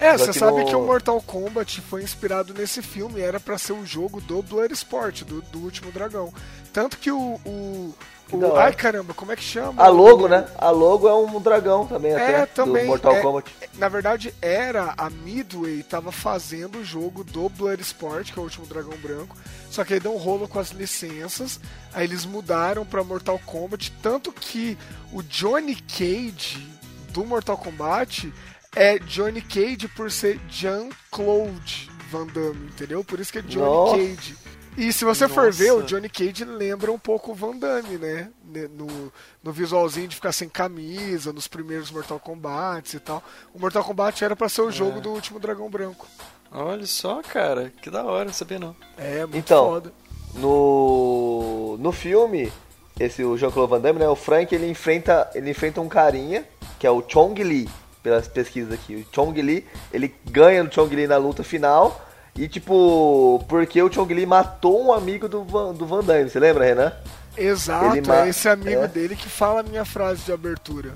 É, você sabe no- que o Mortal Kombat foi inspirado nesse filme, era pra ser o jogo do Bloodsport, do, do último dragão. Tanto que o. o, o- ai caramba, como é que chama? A logo, né? A logo é um dragão também, até, É, também. do Mortal é, Kombat. Na verdade, era a Midway tava fazendo o jogo do Bloodsport, que é o último dragão branco. Só que aí deu um rolo com as licenças. Aí eles mudaram pra Mortal Kombat. Tanto que o Johnny Cage do Mortal Kombat é Johnny Cage por ser Jean-Claude Van Damme, entendeu? Por isso que é Johnny Nossa. Cage. E se você for Nossa. ver, o Johnny Cage lembra um pouco o Van Damme, né? No, no visualzinho de ficar sem camisa, nos primeiros Mortal Kombat e tal. O Mortal Kombat era pra ser o jogo do último Dragão Branco. Olha só, cara. Que da hora, não sabia não. É, muito Então, foda. No, no filme, esse o Jean-Claude Van Damme, né? O Frank ele enfrenta, ele enfrenta um carinha, que é o Chong Li, pelas pesquisas aqui. O Chong Li, ele ganha no Chong Li na luta final. E tipo, porque o Chong Li matou um amigo do Van, do Van Damme, você lembra, Renan? Exato, Ele é esse amigo é. dele que fala a minha frase de abertura.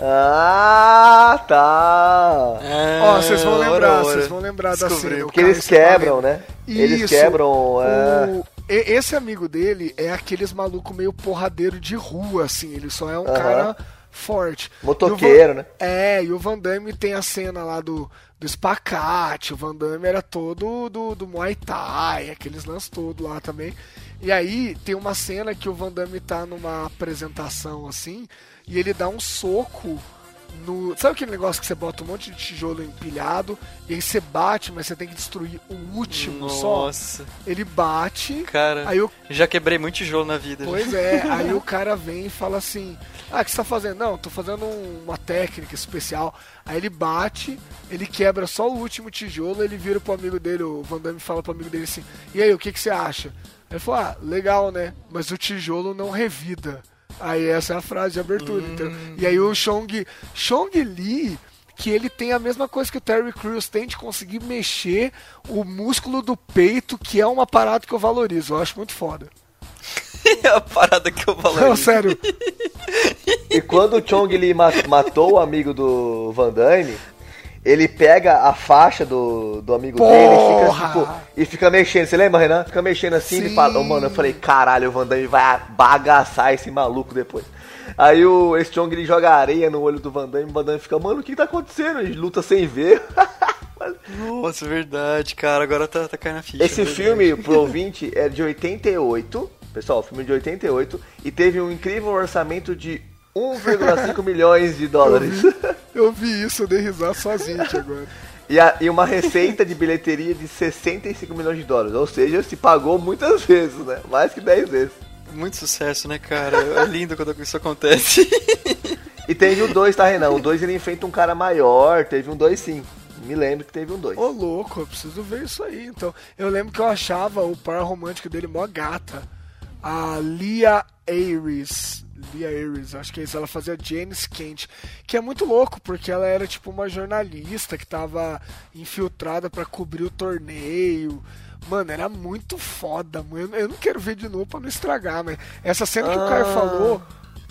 Ah, tá. Ó, vocês vão lembrar, vocês vão lembrar da cena. o Porque eles quebram, né? Eles Isso. quebram. é. O- e- Esse amigo dele é aqueles maluco meio porradeiro de rua, assim. Ele só é um Aham. cara forte. Motoqueiro, Van- né? É, e o Van Damme tem a cena lá do, do espacate. O Van Damme era todo do, do Muay Thai, aqueles lances todos lá também. E aí tem uma cena que o Van Damme tá numa apresentação assim, e ele dá um soco no. Sabe aquele negócio que você bota um monte de tijolo empilhado, e aí você bate, mas você tem que destruir o último só? Nossa, Ele bate, cara. aí o Já quebrei muito tijolo na vida. já. Pois é, aí o cara vem e fala assim: Ah, o que você tá fazendo? Não, tô fazendo um- uma técnica especial. Aí ele bate, ele quebra só o último tijolo, ele vira pro amigo dele, o Van Damme fala pro amigo dele assim: E aí, o que, que você acha? Ele falou: Ah, legal, né? Mas o tijolo não revida. Aí essa é a frase de abertura, entendeu? E aí o Chong, Chong Li, que ele tem a mesma coisa que o Terry Crews tem de conseguir mexer o músculo do peito, que é uma parada que eu valorizo. Eu acho muito foda. é a parada que eu Não, valorizo. sério. E quando o Chong Li ma- matou o amigo do Van Damme, ele pega a faixa do, do amigo dele e Porra! fica, tipo, e fica mexendo. Você lembra, Renan? Fica mexendo assim e fala, "Ô, mano, eu falei, caralho, o Van Damme vai bagaçar esse maluco depois. Aí o, Chong ele joga areia no olho do Van Damme, o Van Damme fica, mano, o que tá acontecendo? Ele luta sem ver. Nossa, é verdade, cara. Agora tá, tá caindo a ficha. Esse é verdade. filme, pro ouvinte, é de 88. Pessoal, filme de 88. E teve um incrível orçamento de 1,5 milhões de dólares. Eu vi isso, eu dei risada sozinho aqui agora. E, a- e uma receita de bilheteria de 65 milhões de dólares. Ou seja, se pagou muitas vezes, né? Mais que 10 vezes. Muito sucesso, né, cara? É lindo quando isso acontece. E teve o 2, tá, Renan? O 2 ele enfrenta um cara maior. Teve um 2 sim. Me lembro que teve um 2. Ô, louco, eu preciso ver isso aí. Então, eu lembro que eu achava o par romântico dele mó gata. A Lia Aries. Lia Aries, acho que é isso. Ela fazia James Kent. Que é muito louco, porque ela era tipo uma jornalista que tava infiltrada pra cobrir o torneio. Mano, era muito foda, mano. Eu não quero ver de novo pra não estragar, mas essa cena que o Caio Ah. falou.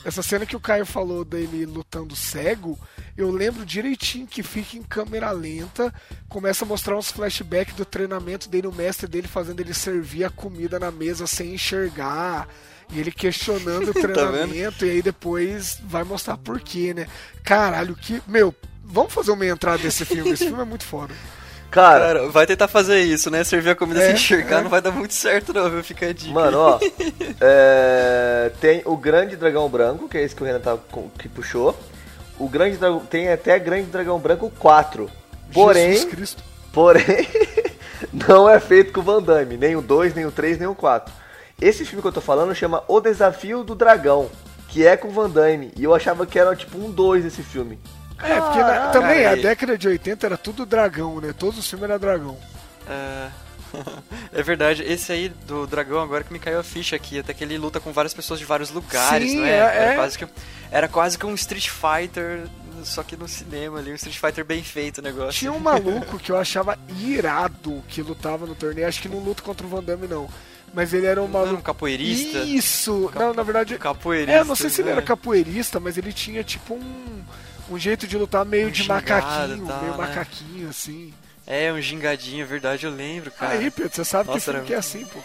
Essa cena que o Caio falou dele lutando cego, eu lembro direitinho que fica em câmera lenta, começa a mostrar uns flashbacks do treinamento dele, o mestre dele fazendo ele servir a comida na mesa sem enxergar, e ele questionando o treinamento, e aí depois vai mostrar por quê, né? Caralho, que. Meu, vamos fazer uma entrada desse filme, esse filme é muito foda. Cara, Cara, vai tentar fazer isso, né? Servir a comida É, sem enxergar é. não vai dar muito certo, não, viu? Fica a dica. Mano, ó. é, tem o Grande Dragão Branco, que é esse que o Renan tá, que puxou. O Grande Dragão. Tem até Grande Dragão Branco 4. Porém. Jesus Cristo. Porém, não é feito com o Van Damme, nem o 2, nem o 3, nem o 4. Esse filme que eu tô falando chama O Desafio do Dragão, que é com o Van Damme, e eu achava que era tipo um 2 esse filme. É, porque na- também a década de 80 era tudo dragão, né? Todos os filmes eram dragão. É... é verdade, esse aí do dragão agora que me caiu a ficha aqui, até que ele luta com várias pessoas de vários lugares, Sim, não é? é- Era, é. Quase que, era quase que um Street Fighter, só que no cinema ali, um Street Fighter bem feito o negócio. Tinha um maluco que eu achava irado que lutava no torneio, acho que não luta contra o Van Damme não. Mas ele era um Não era um maluco. capoeirista? Isso! Não, na verdade. Capoeirista. É, não sei se ele era né? capoeirista, mas ele tinha tipo um. Um jeito de lutar meio Um de gingado macaquinho, tal, meio né? macaquinho, assim. É, um gingadinho, é verdade, eu lembro, cara. Aí, Pedro, você sabe Nossa, que era que é assim, pô.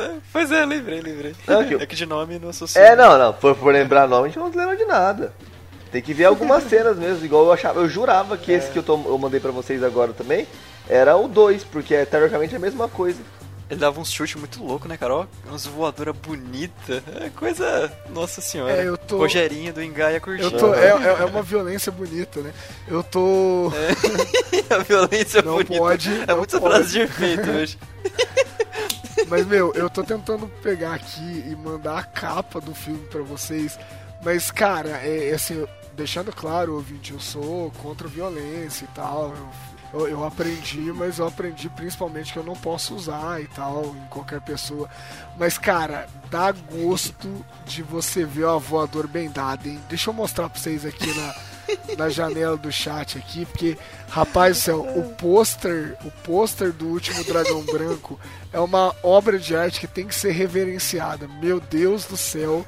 É, Pois é, lembrei, lembrei. Não, que- É que de nome não associo. É, não, não, por, por lembrar nome, a gente não lembra de nada. Tem que ver algumas cenas mesmo, igual eu achava. Eu jurava que esse que eu, tô, eu mandei pra vocês agora também era o 2, porque é teoricamente a mesma coisa. Ele dava uns chutes muito louco, né, Carol? Umas voadoras bonitas. É coisa. Nossa senhora. É, eu tô- Rogerinho do Engaia curtindo. Tô, é, é- é uma violência bonita, né? Eu tô. a violência Não bonita. pode, É muita frase de efeito hoje. Mas, meu, eu tô tentando pegar aqui e mandar a capa do filme pra vocês. Mas, cara, é, é assim, deixando claro, ouvinte, eu sou contra a violência e tal. Eu, eu aprendi, mas eu aprendi principalmente que eu não posso usar e tal em qualquer pessoa. Mas, cara, dá gosto de você ver o voador bem dado, hein? Deixa eu mostrar pra vocês aqui na, na janela do chat aqui, porque, rapaz do céu, o pôster, o pôster do último Dragão Branco é uma obra de arte que tem que ser reverenciada. Meu Deus do céu,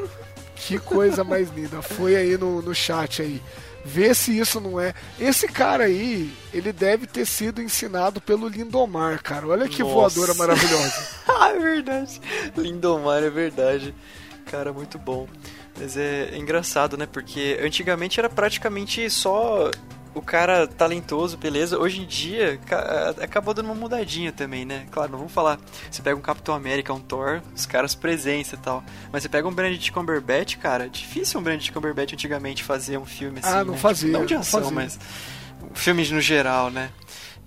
que coisa mais linda. Foi aí no, no chat aí. Vê se isso não é. Esse cara aí, ele deve ter sido ensinado pelo Lindomar, cara. Olha que Nossa. voadora maravilhosa. ah, é verdade. Lindomar, é verdade. Cara, muito bom. Mas é engraçado, né? Porque antigamente era praticamente só o cara talentoso, beleza. Hoje em dia ca- acabou dando uma mudadinha também, né? Claro, não vamos falar. Você pega um Capitão América, um Thor, os caras presença e tal. Mas você pega um Benedict Cumberbatch, cara, difícil um Benedict Cumberbatch antigamente fazer um filme assim. Ah, não né? fazia, Tipo, não de não ação, fazia. mas filmes no geral, né?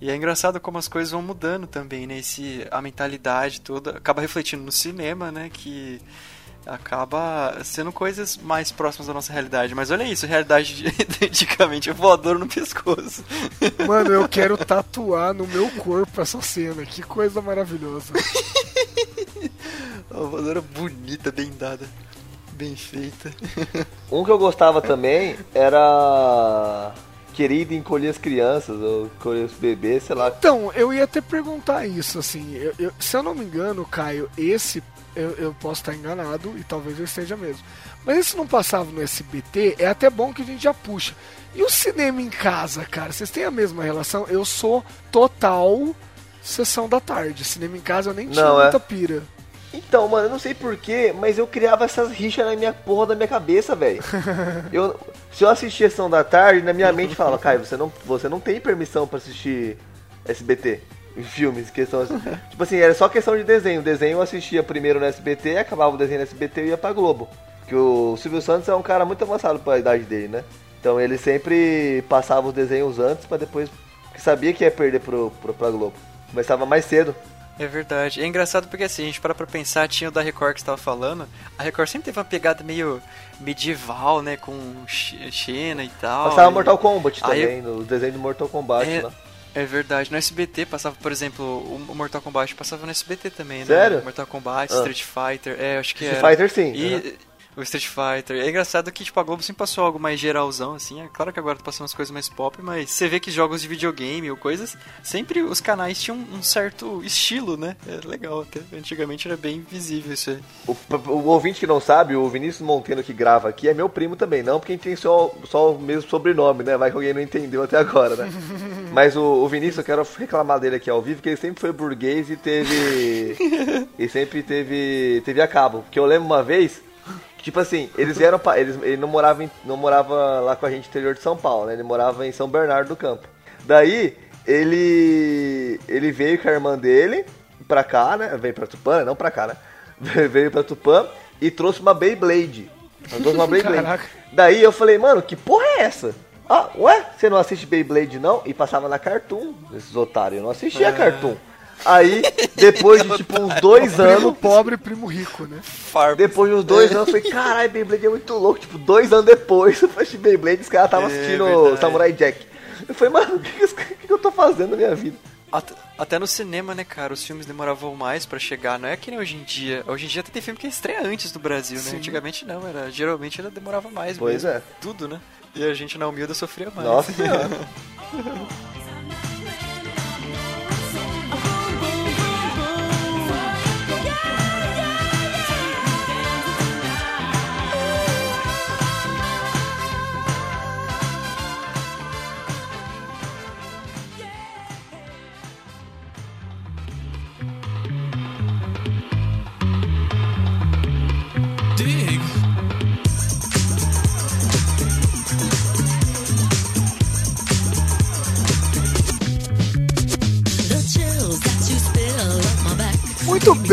E é engraçado como as coisas vão mudando também, né? Esse, a mentalidade toda acaba refletindo no cinema, né? Que acaba sendo coisas mais próximas da nossa realidade. Mas olha isso, realidade de, antigamente é voador no pescoço. Mano, eu quero tatuar no meu corpo essa cena. Que coisa maravilhosa. Uma voadora bonita, bem dada, bem feita. Um que eu gostava também era Querido Encolher as Crianças, ou Encolher os Bebês, sei lá. Então, eu ia até perguntar isso, assim. eu- eu- se eu não me engano, Caio, esse eu, eu posso estar enganado e talvez eu esteja mesmo. Mas esse não passava no SBT, é até bom que a gente já puxa. E o cinema em casa, cara? Vocês têm a mesma relação? Eu sou total sessão da tarde. Cinema em casa eu nem tinha Não, é. muita pira. Então, mano, eu não sei porquê, mas eu criava essas rixas na minha porra da minha cabeça, velho. Eu, se eu assistia Sessão da Tarde, na minha mente falava, Caio, você não, você não tem permissão pra assistir SBT. Em filmes, questão Tipo assim, era só questão de desenho. O desenho eu assistia primeiro no SBT, acabava o desenho no SBT e ia pra Globo. Porque o Silvio Santos é um cara muito avançado pra idade dele, né? Então ele sempre passava os desenhos antes pra depois. Porque sabia que ia perder pro, pro, pra Globo. Começava mais cedo. É verdade. É engraçado porque assim, a gente para pra pensar, tinha o da Record que você tava falando. A Record sempre teve uma pegada meio medieval, né? Com Xena e tal. Passava e- Mortal Kombat Aí- também, no desenho do Mortal Kombat É, lá. É verdade. No SBT passava, por exemplo, o Mortal Kombat passava no SBT também, né? Sério? Mortal Kombat, Ah. Street Fighter, é, acho que Street era. Fighter sim. E aham. O Street Fighter. É engraçado que, tipo, a Globo sempre passou algo mais geralzão, assim. É claro que agora tá passando as coisas mais pop, mas você vê que jogos de videogame ou coisas, sempre os canais tinham um certo estilo, né? É legal até. Antigamente era bem visível isso aí. O, o ouvinte que não sabe, o Vinícius Monteiro que grava aqui é meu primo também, não porque a gente tem só, só o mesmo sobrenome, né? Vai que alguém não entendeu até agora, né? Mas o, o Vinícius, eu quero reclamar dele aqui ao vivo, que ele sempre foi burguês e teve. e sempre teve. teve a cabo. Porque eu lembro uma vez. Tipo assim, eles vieram pra, eles, ele não morava, em- não morava lá com a gente no interior de São Paulo, né? Ele morava em São Bernardo do Campo. Daí, ele ele veio com a irmã dele pra cá, né? Veio pra Tupã, né? não pra cá, né? veio pra Tupã e trouxe uma Beyblade. Trouxe uma Beyblade. Caraca. Daí eu falei, mano, que porra é essa? Ah, ué, você não assiste Beyblade não? E passava na Cartoon, esses otários. Eu não assistia Cartoon. Aí, depois de tipo uns dois Primo anos, pobre, primo rico, né? Farm. depois de uns dois anos, eu falei, caralho, Beyblade é muito louco. Tipo, dois anos depois, eu assisti Beyblade, os caras estavam É, assistindo verdade. Samurai Jack. Eu falei, mano, o que, que, que que eu tô fazendo na minha vida? At- Até no cinema, né, cara, os filmes demoravam mais pra chegar. Não é que nem hoje em dia. Hoje em dia até tem filme que estreia antes do Brasil, né? Sim. Antigamente não, era geralmente era demorava mais Pois mesmo. é. Tudo, né? E a gente na humilda sofria mais. Nossa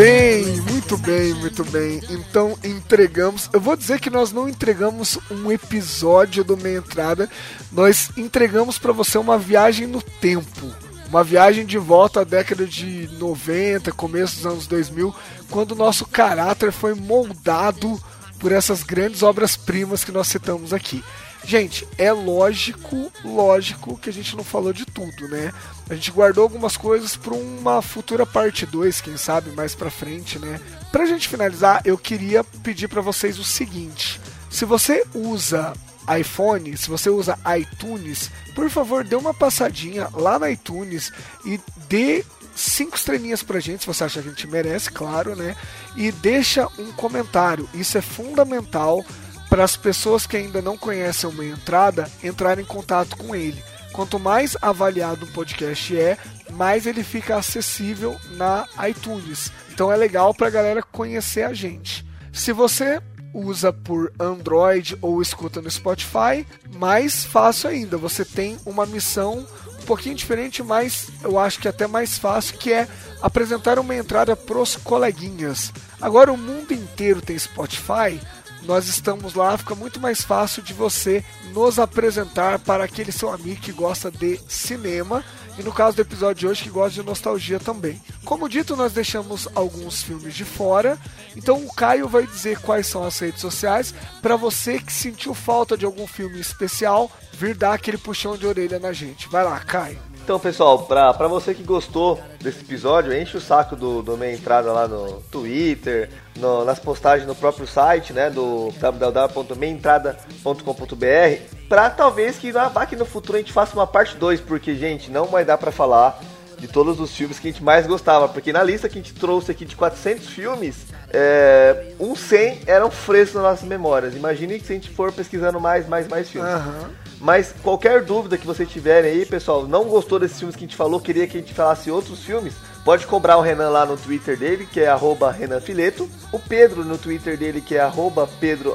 bem, muito bem, muito bem. Então entregamos. Eu vou dizer que nós não entregamos um episódio do Meia Entrada, nós entregamos pra você uma viagem no tempo. Uma viagem de volta à década de 90, começo dos anos 2000, quando o nosso caráter foi moldado por essas grandes obras-primas que nós citamos aqui. Gente, é lógico, lógico que a gente não falou de tudo, né? A gente guardou algumas coisas para uma futura parte 2, quem sabe mais pra frente, né? Pra gente finalizar, eu queria pedir para vocês o seguinte: se você usa iPhone, se você usa iTunes, por favor, dê uma passadinha lá no iTunes e dê cinco estrelinhas pra gente, se você acha que a gente merece, claro, né? E deixa um comentário. Isso é fundamental para as pessoas que ainda não conhecem o entrada entrarem em contato com ele. Quanto mais avaliado um podcast é, mais ele fica acessível na iTunes. Então é legal para a galera conhecer a gente. Se você usa por Android ou escuta no Spotify, mais fácil ainda. Você tem uma missão um pouquinho diferente, mas eu acho que até mais fácil, que é apresentar uma entrada pros coleguinhas. Agora o mundo inteiro tem Spotify, nós estamos lá, fica muito mais fácil de você nos apresentar para aquele seu amigo que gosta de cinema e no caso do episódio de hoje que gosta de nostalgia também. Como dito, nós deixamos alguns filmes de fora, então o Caio vai dizer quais são as redes sociais para você que sentiu falta de algum filme especial vir dar aquele puxão de orelha na gente. Vai lá, Caio. Então, pessoal, pra, pra você que gostou desse episódio, enche o saco do, do Meia Entrada lá no Twitter, no- nas postagens no próprio site, né, do www.meiaentrada.com.br, pra talvez que vá que no futuro a gente faça uma parte 2, porque, gente, não vai dar pra falar de todos os filmes que a gente mais gostava, porque na lista que a gente trouxe aqui de 400 filmes, é, uns 100 eram frescos nas nossas memórias. Imagine que se a gente for pesquisando mais, mais, mais filmes. Aham. Mas qualquer dúvida que vocês tiverem aí, pessoal, não gostou desses filmes que a gente falou, queria que a gente falasse outros filmes, pode cobrar o Renan lá no Twitter dele, que é arroba Renan Fileto, o Pedro no Twitter dele, que é arroba Pedro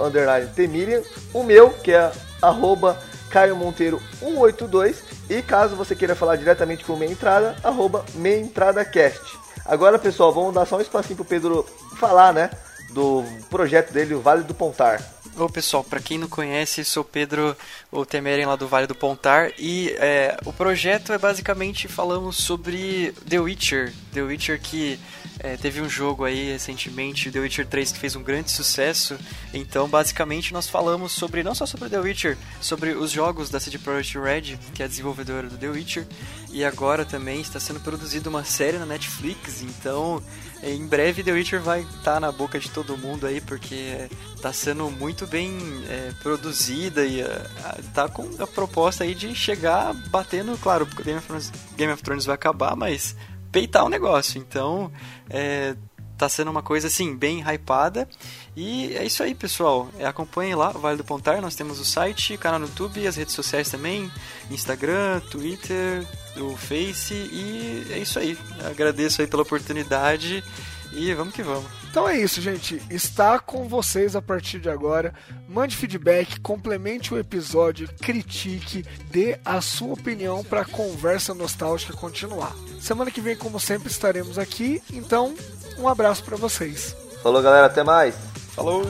Temirian, o meu, que é arroba Caio Monteiro 182, e caso você queira falar diretamente com o Meia Entrada, arroba Meia Entrada Cast. Agora, pessoal, vamos dar só um espacinho pro Pedro falar, né, do projeto dele, o Vale do Pontar. Ô pessoal, pra quem não conhece, sou Pedro, o Temeren lá do Vale do Pontar e é, o projeto é basicamente falamos sobre The Witcher, The Witcher que é, teve um jogo aí recentemente, The Witcher 3 que fez um grande sucesso, então basicamente nós falamos sobre, não só sobre The Witcher, sobre os jogos da CD Projekt Red, que é a desenvolvedora do The Witcher, e agora também está sendo produzida uma série na Netflix, então em breve The Witcher vai estar na boca de todo mundo aí, porque está sendo muito bem é, produzida e é, tá com a proposta aí de chegar batendo, claro, porque Game of Thrones, Game of Thrones vai acabar, mas peitar o negócio. Então, é, tá sendo uma coisa assim, bem hypada. E é isso aí, pessoal. É, acompanhem lá Vale do Pontar. Nós temos o site, canal no YouTube, as redes sociais também: Instagram, Twitter, o Face. E é isso aí. Agradeço aí pela oportunidade e vamos que vamos. Então é isso, gente. Está com vocês a partir de agora. Mande feedback, complemente o episódio, critique, dê a sua opinião para a conversa nostálgica continuar. Semana que vem, como sempre, estaremos aqui. Então, um abraço para vocês. Falou, galera, até mais! Falou!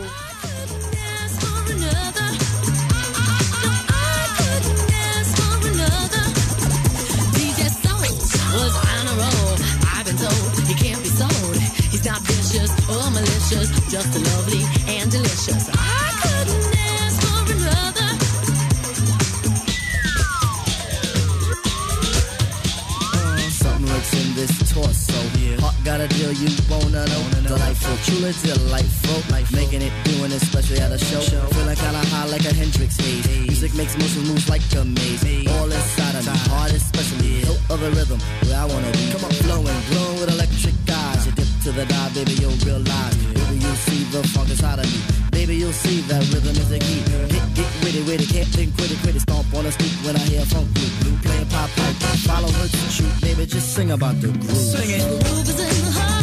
Vicious or oh, malicious, just lovely and delicious. I couldn't ask for another. Uh, something lurks in this torso. Heart got a deal you wanna know. Delightful, truly delightful. Making it, doing it, especially at a show. Feeling kinda high like a Hendrix haze. Music makes motion moves like a maze. All inside of me, heart especially. Hilt of the rhythm, where I wanna be. Come on, flowing, glowing with electric eyes. You dip to the dive, baby, you'll realize. Baby, you'll see the funk inside of me. Baby, you'll see that rhythm is the key. Get, get witty, witty, can't think, quit it, quit it. Stomp on the street when I hear funk blue. Blue playing pop pipe. Follow her to shoot, baby, just sing about the groove. Sing it. The Groove is in the heart.